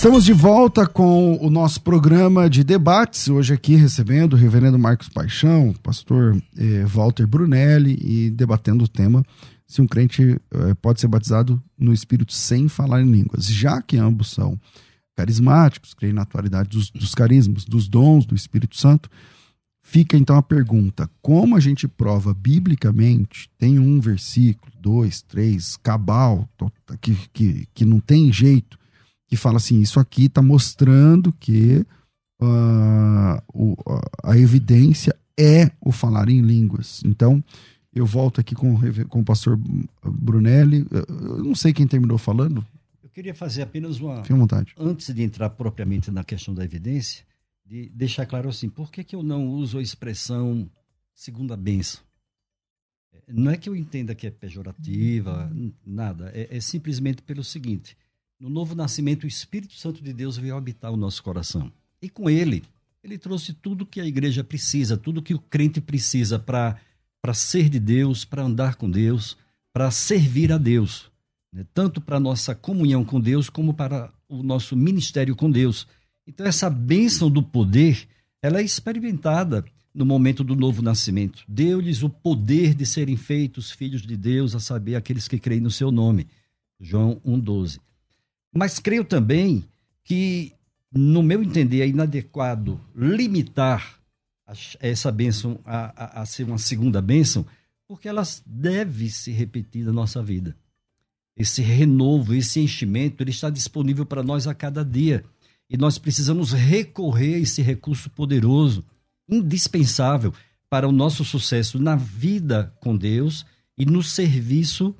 Estamos de volta com o nosso programa de debates. Hoje aqui recebendo o reverendo Marcos Paixão, pastor eh, Walter Brunelli e debatendo o tema se um crente eh, pode ser batizado no Espírito sem falar em línguas. Já que ambos são carismáticos, creem na atualidade dos, dos carismas, dos dons do Espírito Santo, fica então a pergunta: como a gente prova biblicamente? Tem um versículo, dois, três, cabal, que, que, que não tem jeito que fala assim: isso aqui está mostrando que uh, o, a evidência é o falar em línguas. Então, eu volto aqui com, com o pastor Brunelli. Eu não sei quem terminou falando. Eu queria fazer apenas uma. Fique à vontade. Antes de entrar propriamente na questão da evidência, de deixar claro assim: por que, que eu não uso a expressão segunda benção? Não é que eu entenda que é pejorativa, nada. É, é simplesmente pelo seguinte: no novo nascimento, o Espírito Santo de Deus veio habitar o nosso coração. E com ele, ele trouxe tudo que a igreja precisa, tudo que o crente precisa para ser de Deus, para andar com Deus, para servir a Deus. Né? Tanto para a nossa comunhão com Deus, como para o nosso ministério com Deus. Então, essa bênção do poder, ela é experimentada no momento do novo nascimento. Deu-lhes o poder de serem feitos filhos de Deus, a saber, aqueles que creem no seu nome. João 1,12. Mas creio também que, no meu entender, é inadequado limitar essa bênção a, a, a ser uma segunda bênção, porque elas devem se repetir na nossa vida. Esse renovo, esse enchimento, ele está disponível para nós a cada dia. E nós precisamos recorrer a esse recurso poderoso, indispensável para o nosso sucesso na vida com Deus e no serviço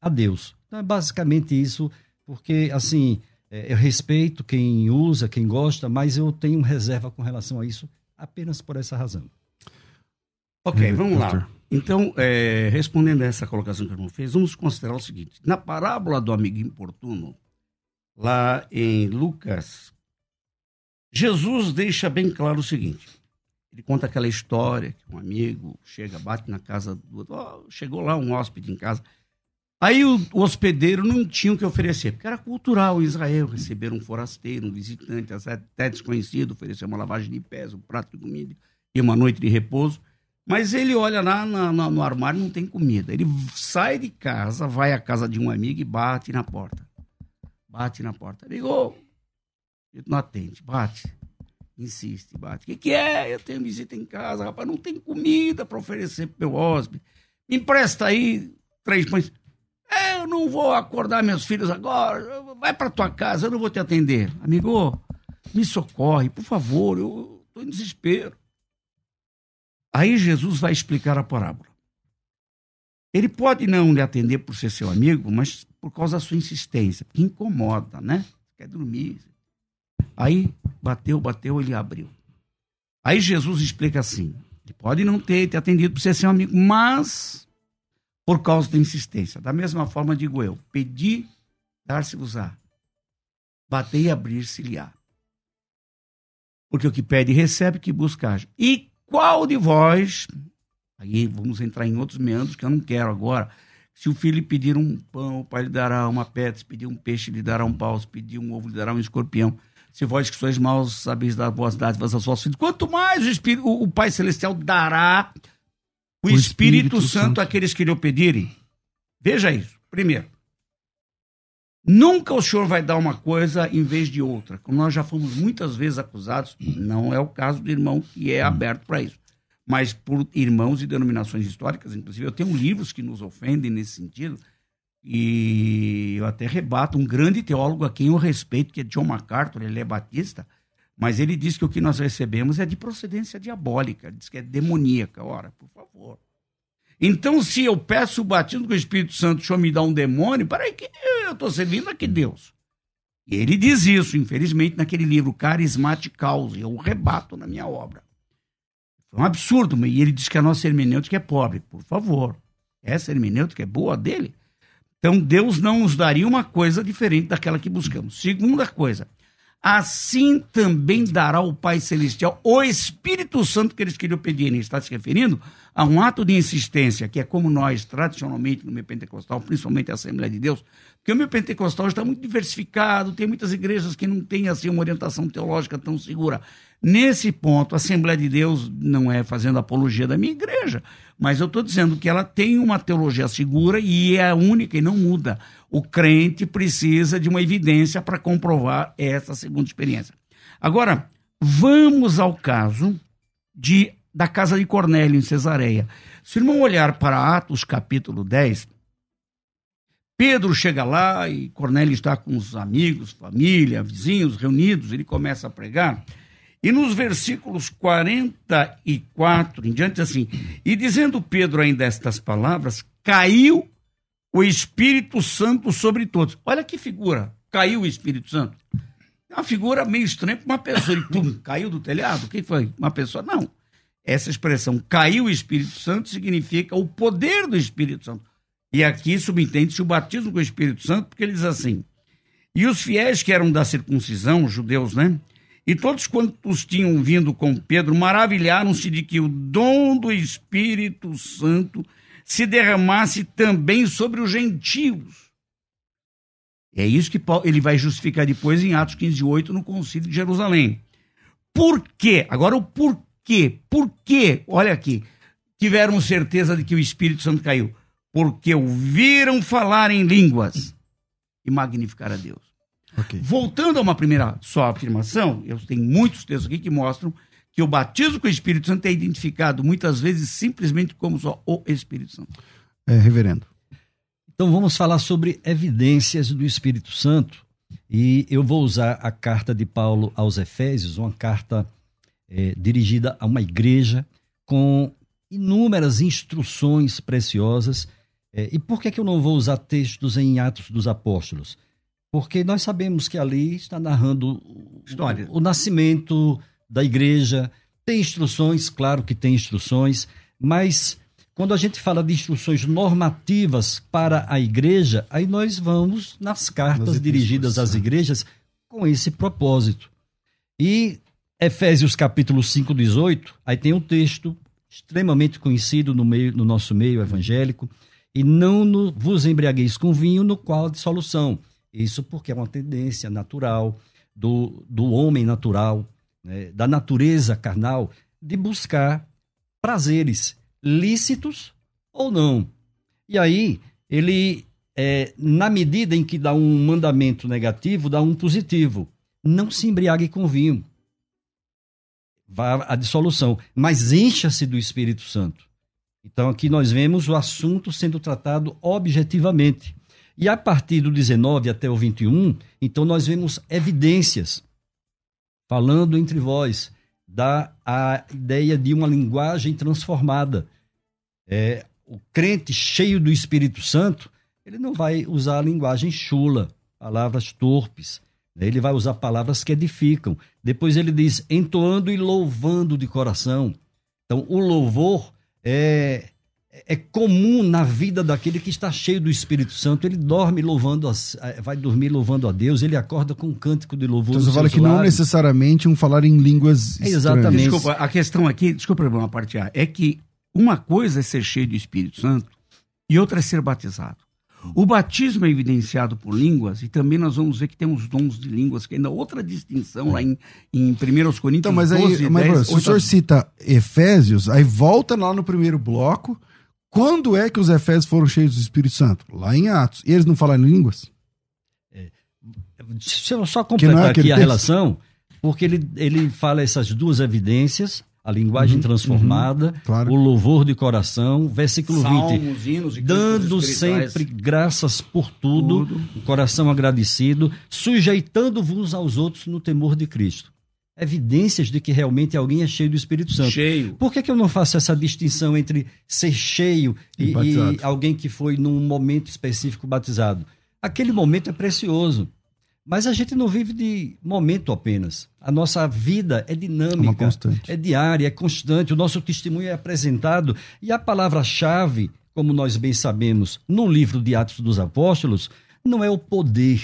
a Deus. Então é basicamente isso porque, assim, é, eu respeito quem usa, quem gosta, mas eu tenho reserva com relação a isso apenas por essa razão. Ok, vamos lá. Então, é, respondendo a essa colocação que o irmão fez, vamos considerar o seguinte: na parábola do amigo importuno, lá em Lucas, Jesus deixa bem claro o seguinte: ele conta aquela história que um amigo chega, bate na casa do outro, oh, chegou lá um hóspede em casa, Aí o, o, hospedeiro não tinha o que oferecer, porque era cultural em Israel receber um forasteiro, um visitante, até desconhecido, oferecer uma lavagem de pés, um prato de comida e uma noite de repouso. Mas ele olha lá na, na, no armário não tem comida. Ele sai de casa, vai à casa de um amigo e bate na porta. Bate na porta. Ligou. Ele não atende. Bate. Insiste, bate. O que, que é? Eu tenho visita em casa, rapaz. Não tem comida para oferecer pro meu hóspede. Me empresta aí três pães. É, eu não vou acordar meus filhos agora. Vai para tua casa, eu não vou te atender. Amigo, me socorre, por favor, eu estou em desespero. Aí Jesus vai explicar a parábola. Ele pode não lhe atender por ser seu amigo, mas por causa da sua insistência, porque incomoda, né? Quer dormir. Aí bateu, bateu, ele abriu. Aí Jesus explica assim: ele pode não ter te atendido por ser seu amigo, mas por causa da insistência. Da mesma forma, digo eu: pedi, dar-se-vos-á. Bater e abrir-se-lhe-á. Porque o que pede, recebe, que busca. E qual de vós, aí vamos entrar em outros meandros que eu não quero agora. Se o filho pedir um pão, o pai lhe dará uma pedra. Se pedir um peixe, lhe dará um pau. Se pedir um ovo, lhe dará um escorpião. Se vós que sois maus, sabeis dar boas dádivas aos vossos filhos. Quanto mais o, Espírito, o Pai Celestial dará o, Espírito, Espírito Santo, Santo àqueles que lhe o pedirem. Veja isso. Primeiro, nunca o Senhor vai dar uma coisa em vez de outra. Como nós já fomos muitas vezes acusados, não é o caso do irmão que é aberto para isso. Mas por irmãos e denominações históricas, inclusive, eu tenho livros que nos ofendem nesse sentido, E eu até rebato um grande teólogo a quem eu respeito, que é John MacArthur, ele é batista, mas ele diz que o que nós recebemos é de procedência diabólica, diz que é demoníaca. Ora, por favor. Então, se eu peço o batismo com o Espírito Santo, o Senhor me dá um demônio, peraí que eu estou servindo a que Deus? E ele diz isso, infelizmente, naquele livro Carismaticaus, e eu rebato na minha obra. Foi um absurdo, e ele diz que a nossa hermenêutica é pobre. Por favor, essa hermenêutica é boa dele. Então, Deus não nos daria uma coisa diferente daquela que buscamos. Segunda coisa, assim também dará o Pai Celestial o Espírito Santo que eles queriam pedir. Ele está se referindo a um ato de insistência, que é como nós, tradicionalmente, no meio pentecostal, principalmente a Assembleia de Deus, porque o meio pentecostal está muito diversificado, tem muitas igrejas que não têm assim, uma orientação teológica tão segura. Nesse ponto, a Assembleia de Deus não é fazendo apologia da minha igreja, mas eu estou dizendo que ela tem uma teologia segura e é a única e não muda. O crente precisa de uma evidência para comprovar essa segunda experiência. Agora, vamos ao caso de, da casa de Cornélio em Cesareia. Se o irmão olhar para Atos capítulo 10, Pedro chega lá e Cornélio está com os amigos, família, vizinhos reunidos, ele começa a pregar. E nos versículos 44 em diante, assim, e dizendo Pedro ainda estas palavras, caiu o Espírito Santo sobre todos. Olha que figura, caiu o Espírito Santo. É uma figura meio estranha para uma pessoa, e pum, caiu do telhado. Quem foi? Uma pessoa? Não. Essa expressão, caiu o Espírito Santo, significa o poder do Espírito Santo. E aqui subentende-se o batismo com o Espírito Santo, porque ele diz assim: E os fiéis que eram da circuncisão, os judeus, né? E todos quantos tinham vindo com Pedro maravilharam-se de que o dom do Espírito Santo se derramasse também sobre os gentios. É isso que ele vai justificar depois em Atos 15, 8, no Concílio de Jerusalém. Por quê? Agora o porquê. Por quê? Olha aqui. Tiveram certeza de que o Espírito Santo caiu. Porque ouviram falar em línguas e magnificar a Deus. Okay. Voltando a uma primeira só afirmação, eu tenho muitos textos aqui que mostram que o batismo com o Espírito Santo é identificado muitas vezes simplesmente como só o Espírito Santo. É, reverendo. Então vamos falar sobre evidências do Espírito Santo. E eu vou usar a carta de Paulo aos Efésios, uma carta é, dirigida a uma igreja com inúmeras instruções preciosas. É, e por que, que eu não vou usar textos em Atos dos Apóstolos? Porque nós sabemos que ali está narrando História. O, o nascimento da igreja. Tem instruções, claro que tem instruções, mas quando a gente fala de instruções normativas para a igreja, aí nós vamos nas cartas dirigidas às igrejas com esse propósito. E Efésios capítulo 5, 18, aí tem um texto extremamente conhecido no, meio, no nosso meio evangélico, e não no, vos embriagueis com vinho, no qual de solução. Isso porque é uma tendência natural do, do homem natural, né, da natureza carnal, de buscar prazeres lícitos ou não. E aí, ele, é, na medida em que dá um mandamento negativo, dá um positivo. Não se embriague com vinho. Vá à dissolução. Mas encha-se do Espírito Santo. Então, aqui nós vemos o assunto sendo tratado objetivamente. E a partir do 19 até o 21, então nós vemos evidências falando entre vós da a ideia de uma linguagem transformada. É, o crente cheio do Espírito Santo, ele não vai usar a linguagem chula, palavras torpes. Né? Ele vai usar palavras que edificam. Depois ele diz entoando e louvando de coração. Então, o louvor é é comum na vida daquele que está cheio do Espírito Santo. Ele dorme louvando, a, eh, vai dormir louvando a Deus, ele acorda com um cântico de louvor. Então você fala que não necessariamente um falar em línguas é Exatamente. Desculpa, a questão aqui, desculpa uma parte A, é que uma coisa é ser cheio do Espírito Santo e outra é ser batizado. O batismo é evidenciado por línguas, e também nós vamos ver que tem os dons de línguas, que ainda outra distinção lá em, em 1 Coríntios então, mas aí, 12, mas, 10, se o senhor cita Efésios, aí volta lá no primeiro bloco, quando é que os Efésios foram cheios do Espírito Santo? Lá em Atos. E eles não falaram em línguas? É, deixa eu só completar é aqui a relação, porque ele, ele fala essas duas evidências a linguagem Uhum, transformada, uhum, claro. o louvor de coração, versículo 20. Salmos, hinos e Dando sempre graças por tudo, Tudo. o coração agradecido, sujeitando-vos aos outros no temor de Cristo. Evidências de que realmente alguém é cheio do Espírito Santo. cheio. Por que, que eu não faço essa distinção entre ser cheio E e, e alguém que foi num momento específico batizado? Aquele momento é precioso. Mas a gente não vive de momento apenas. A nossa vida é É dinâmica, constante. é diária, é constante. O nosso testemunho é apresentado. E a palavra-chave, como nós bem sabemos, no livro de Atos dos Apóstolos, não é o poder.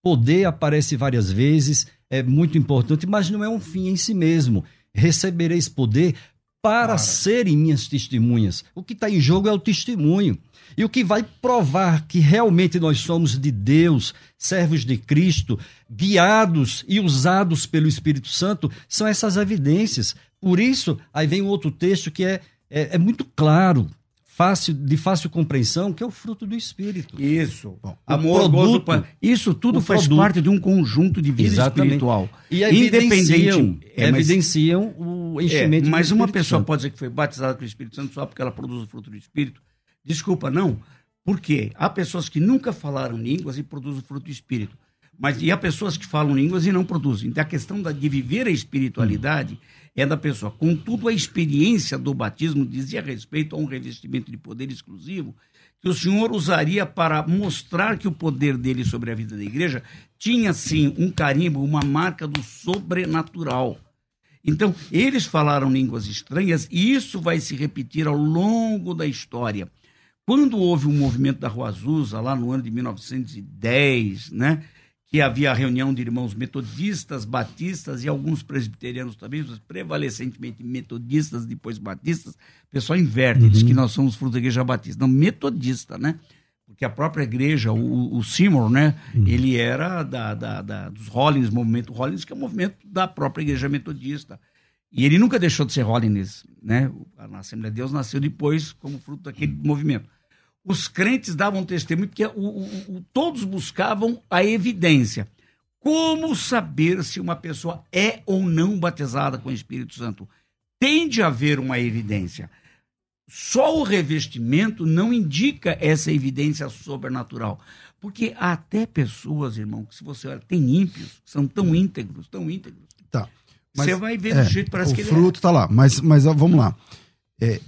Poder aparece várias vezes, é muito importante, mas não é um fim em si mesmo. Recebereis poder para serem minhas testemunhas. O que está em jogo é o testemunho. E o que vai provar que realmente nós somos de Deus, servos de Cristo, guiados e usados pelo Espírito Santo, são essas evidências. Por isso, aí vem um outro texto que é, é, é muito claro, fácil, de fácil compreensão, que é o fruto do Espírito. Isso. o Amor, produto- gozo. Isso tudo faz produto. parte de um conjunto de vida Exatamente. espiritual. E evidenciam. É, mas- evidenciam o É, enchimento mas do uma pessoa Santo. pode dizer que foi batizada com o Espírito Santo só porque ela produz o fruto do Espírito. Desculpa, não. Por quê? Há pessoas que nunca falaram línguas e produzem o fruto do Espírito. Mas e há pessoas que falam línguas e não produzem. Então a questão da- de viver a espiritualidade é da pessoa. Contudo, a experiência do batismo dizia respeito a um revestimento de poder exclusivo que o Senhor usaria para mostrar que o poder dele sobre a vida da igreja tinha sim um carimbo, uma marca do sobrenatural. Então, eles falaram línguas estranhas e isso vai se repetir ao longo da história. Quando houve o movimento da Rua Azusa, lá no ano de 1910, né, que havia a reunião de irmãos metodistas, batistas e alguns presbiterianos também, mas prevalecentemente metodistas, depois batistas, o pessoal inverte, diz que nós somos fruto da igreja batista. Não, metodista, né? Porque a própria igreja, o, o Seymour, né? Ele era da, da- da- dos Rollins, movimento Rollins, que é o movimento da própria igreja metodista. E ele nunca deixou de ser Rollins, né? A Assembleia de Deus nasceu depois como fruto daquele movimento. Os crentes davam testemunho porque o- o- o- todos buscavam a evidência. Como saber se uma pessoa é ou não batizada com o Espírito Santo? Tem de haver uma evidência. Só o revestimento não indica essa evidência sobrenatural. Porque há até pessoas, irmão, que se você olha, tem ímpios, são tão íntegros, tão íntegros. Tá. Mas, você vai ver é, do jeito, parece o que ele fruto tá lá. Mas, mas vamos lá. É,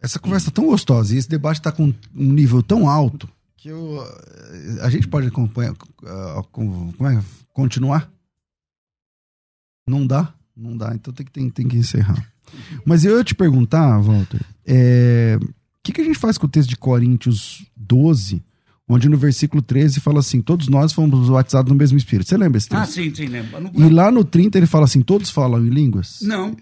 essa conversa tão gostosa e esse debate tá com um nível tão alto que eu, eh, a gente pode acompanhar, ah, com- como é? continuar? Não dá? Não dá, então tem que, tem, tem que encerrar. Mas eu ia te perguntar, Walter, é, o que, que a gente faz com o texto de Coríntios 12, onde no versículo 13 fala assim: todos nós fomos batizados no mesmo Espírito. Você lembra esse Ah, texto? sim, sim, lembro. E lá no 30 ele fala assim: todos falam em línguas? não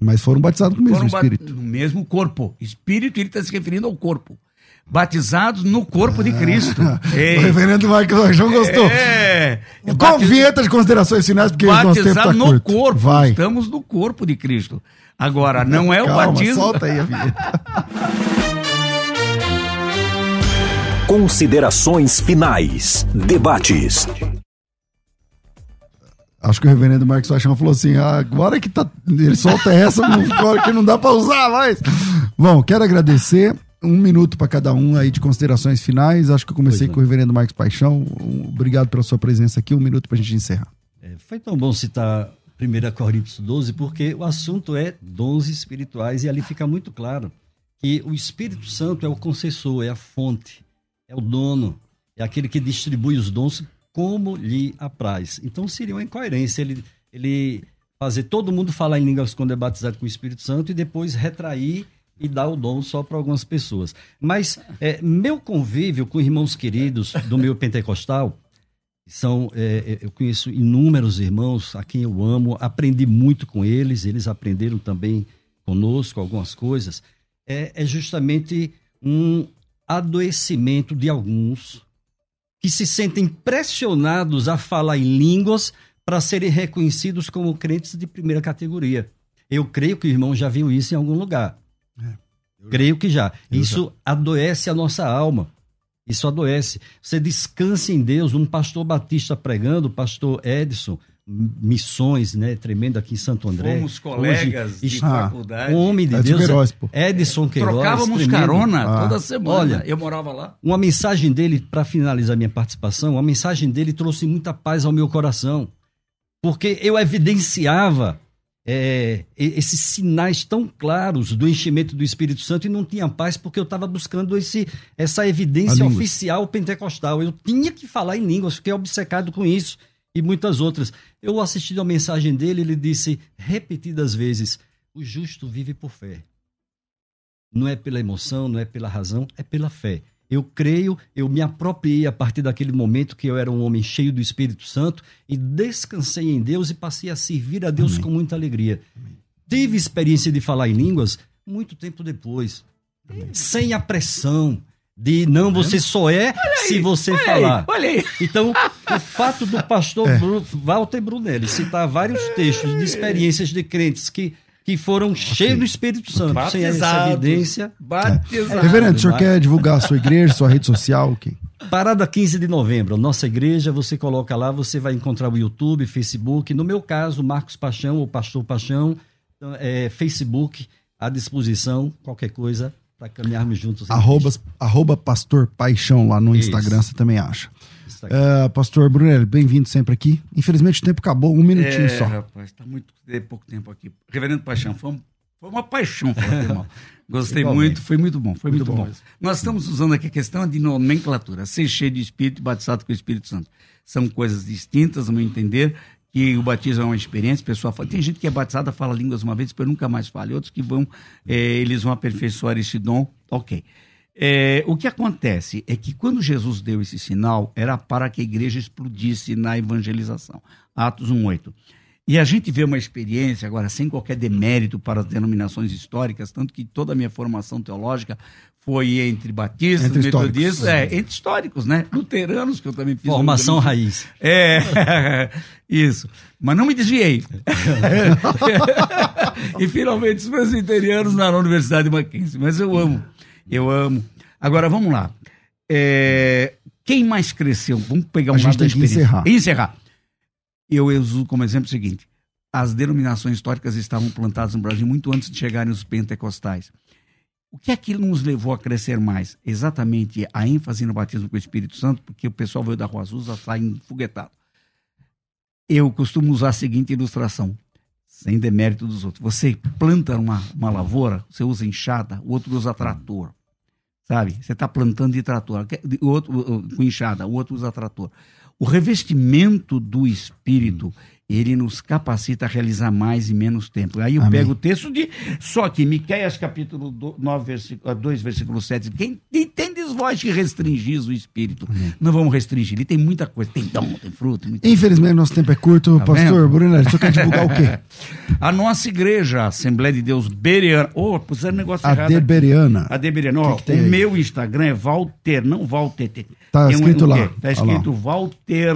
Mas foram batizados com o mesmo Espírito. no mesmo corpo. Espírito, ele está se referindo ao corpo. Batizados no corpo de Cristo. O Ei, reverendo Marcos João gostou. É, Com batiz- vinheta de considerações finais, porque o nosso tempo tá batizado no curto. corpo. Vai. Estamos no corpo de Cristo. Agora, não é o Calma, batismo. solta aí a vinheta. Considerações finais. Debates. Acho que o reverendo Marcos Paixão falou assim: ah, agora que tá. Ele solta essa, agora que não dá pra usar mais. Bom, quero agradecer. Um minuto para cada um aí de considerações finais. Acho que eu comecei Pois não. com o reverendo Marcos Paixão. Obrigado pela sua presença aqui. Um minuto pra gente encerrar. É, foi tão bom citar 1 Coríntios 12, porque o assunto é dons espirituais e ali fica muito claro que o Espírito Santo é o concessor, é a fonte, é o dono, é aquele que distribui os dons como lhe apraz. Então seria uma incoerência ele, ele fazer todo mundo falar em línguas quando é batizado com o Espírito Santo e depois retrair e dar o dom só para algumas pessoas. Mas é, meu convívio com irmãos queridos do meu pentecostal, são é, é, eu conheço inúmeros irmãos a quem eu amo aprendi muito com eles eles aprenderam também conosco algumas coisas é, é justamente um adoecimento de alguns que se sentem pressionados a falar em línguas para serem reconhecidos como crentes de primeira categoria. Eu creio que o irmão já viu isso em algum lugar. Creio que já. Eu isso adoece a nossa alma. Isso adoece. Você descanse em Deus. Um pastor batista pregando, o pastor Edson, missões, né, tremendo aqui em Santo André. Fomos colegas Hoje, de ah, faculdade. Um homem de Edson Deus, Queiroz, pô. Edson Queiroz. Trocávamos tremendo. carona Ah. toda semana. Olha, eu morava lá. Uma mensagem dele, para finalizar minha participação, a mensagem dele trouxe muita paz ao meu coração. Porque eu evidenciava é, esses sinais tão claros do enchimento do Espírito Santo e não tinha paz porque eu estava buscando esse, essa evidência oficial pentecostal. Eu tinha que falar em línguas, fiquei obcecado com isso e muitas outras. Eu assisti a mensagem dele, ele disse repetidas vezes: o justo vive por fé. Não é pela emoção, não é pela razão, é pela fé. Eu creio, eu me apropriei a partir daquele momento que eu era um homem cheio do Espírito Santo e descansei em Deus e passei a servir a Deus com muita alegria. Tive experiência de falar em línguas muito tempo depois, sem a pressão de não, você só é se você Olha aí, falar. olha aí. Então, o fato do pastor É. Bru- Walter Brunelli citar vários textos de experiências de crentes que, que foram cheios do Espírito Santo, sem essa evidência. Batizado. Reverendo, o senhor quer divulgar a sua igreja, sua rede social? ok? Parada 15 de novembro, nossa igreja, você coloca lá, você vai encontrar o YouTube, Facebook. No meu caso, Marcos Paixão ou Pastor Paixão, então, é, Facebook à disposição, qualquer coisa, para caminharmos juntos. Arroba, arroba Pastor Paixão lá no Isso. Instagram, você também acha. Ah, Pastor Brunelli, bem-vindo sempre aqui. Infelizmente o tempo acabou, um minutinho É, só. rapaz, tá muito é, pouco tempo aqui. Reverendo Paixão, foi, um- foi uma paixão falar irmão. Gostei Igualmente. muito, foi muito bom, foi muito, Muito bom bom. Nós estamos usando aqui a questão de nomenclatura, ser cheio de Espírito e batizado com o Espírito Santo. São coisas distintas, no meu entender, que o batismo é uma experiência, pessoal fala, tem gente que é batizada, fala línguas uma vez, depois nunca mais fala, e outros que vão, eh, eles vão aperfeiçoar esse dom, ok. É, o que acontece é que quando Jesus deu esse sinal, era para que a igreja explodisse na evangelização. Atos 1,8. E a gente vê uma experiência, agora, sem qualquer demérito para as denominações históricas, tanto que toda a minha formação teológica foi entre batistas, Entre metodistas, é, entre históricos, né? Luteranos, que eu também fiz. Formação raiz. é, isso. Mas não me desviei. e finalmente os presbiterianos na Universidade de Mackenzie. Mas eu amo, eu amo. Agora vamos lá. É, quem mais cresceu? Vamos pegar um A lado da experiência. encerrar. Encerrar. Eu uso como exemplo o seguinte: as denominações históricas estavam plantadas no Brasil muito antes de chegarem os pentecostais. O que é que nos levou a crescer mais? Exatamente a ênfase no batismo com o Espírito Santo, porque o pessoal veio da Rua Azul, já sai enfoguetado. Eu costumo usar a seguinte ilustração, sem demérito dos outros. Você planta uma, uma lavoura, você usa enxada, o outro usa trator. Sabe? Você está plantando de trator, o outro com enxada, o outro usa trator. O revestimento do Espírito, ele nos capacita a realizar mais em menos tempo. Aí eu Amém. pego o texto de. Só que Miqueias capítulo do- 9, versículo, 2, versículo 7. Quem tem, tendes vós que restringis o Espírito? Não vamos restringir. Ele tem muita coisa. Tem dom, tem fruto, tem Infelizmente nosso tempo é curto. Tá Pastor vendo? Brunelli, o senhor quer divulgar o quê? A nossa igreja, a Assembleia de Deus Bereana. Ô, puseram negócio errado. aqui. Adeberiana. A Deberiana. Ó, que tem o aí? meu Instagram é Walter, não Walter. Tem Tá um- escrito um lá. Tá escrito Walter.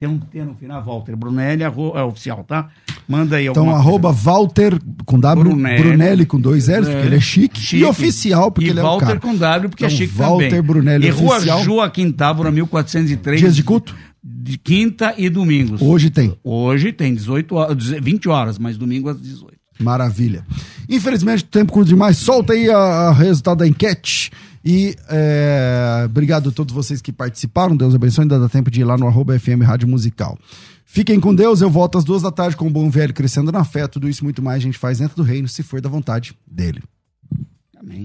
Tem um T no final, Walter Brunelli, é oficial, tá? Manda aí Então, arroba Walter com W, Brunelli. Brunelli, com dois L's, porque ele é chique. Chique. E oficial, porque e ele é o Walter cara. com W, porque Então, é chique Walter também. Brunelli E Rua oficial. Joaquim Távora, 1403. Dias de culto? De quinta e domingos. Hoje tem. Hoje tem 18 horas, 20 horas, mas domingo às 18. Maravilha. Infelizmente, o tempo curto demais. Solta aí o resultado da enquete. E é, obrigado a todos vocês que participaram. Deus abençoe. Ainda dá tempo de ir lá no arroba FM Rádio Musical. Fiquem com Deus. Eu volto às duas da tarde com o Bom Velho Crescendo na Fé. Tudo isso muito mais a gente faz dentro do reino, se for da vontade dele. Amém.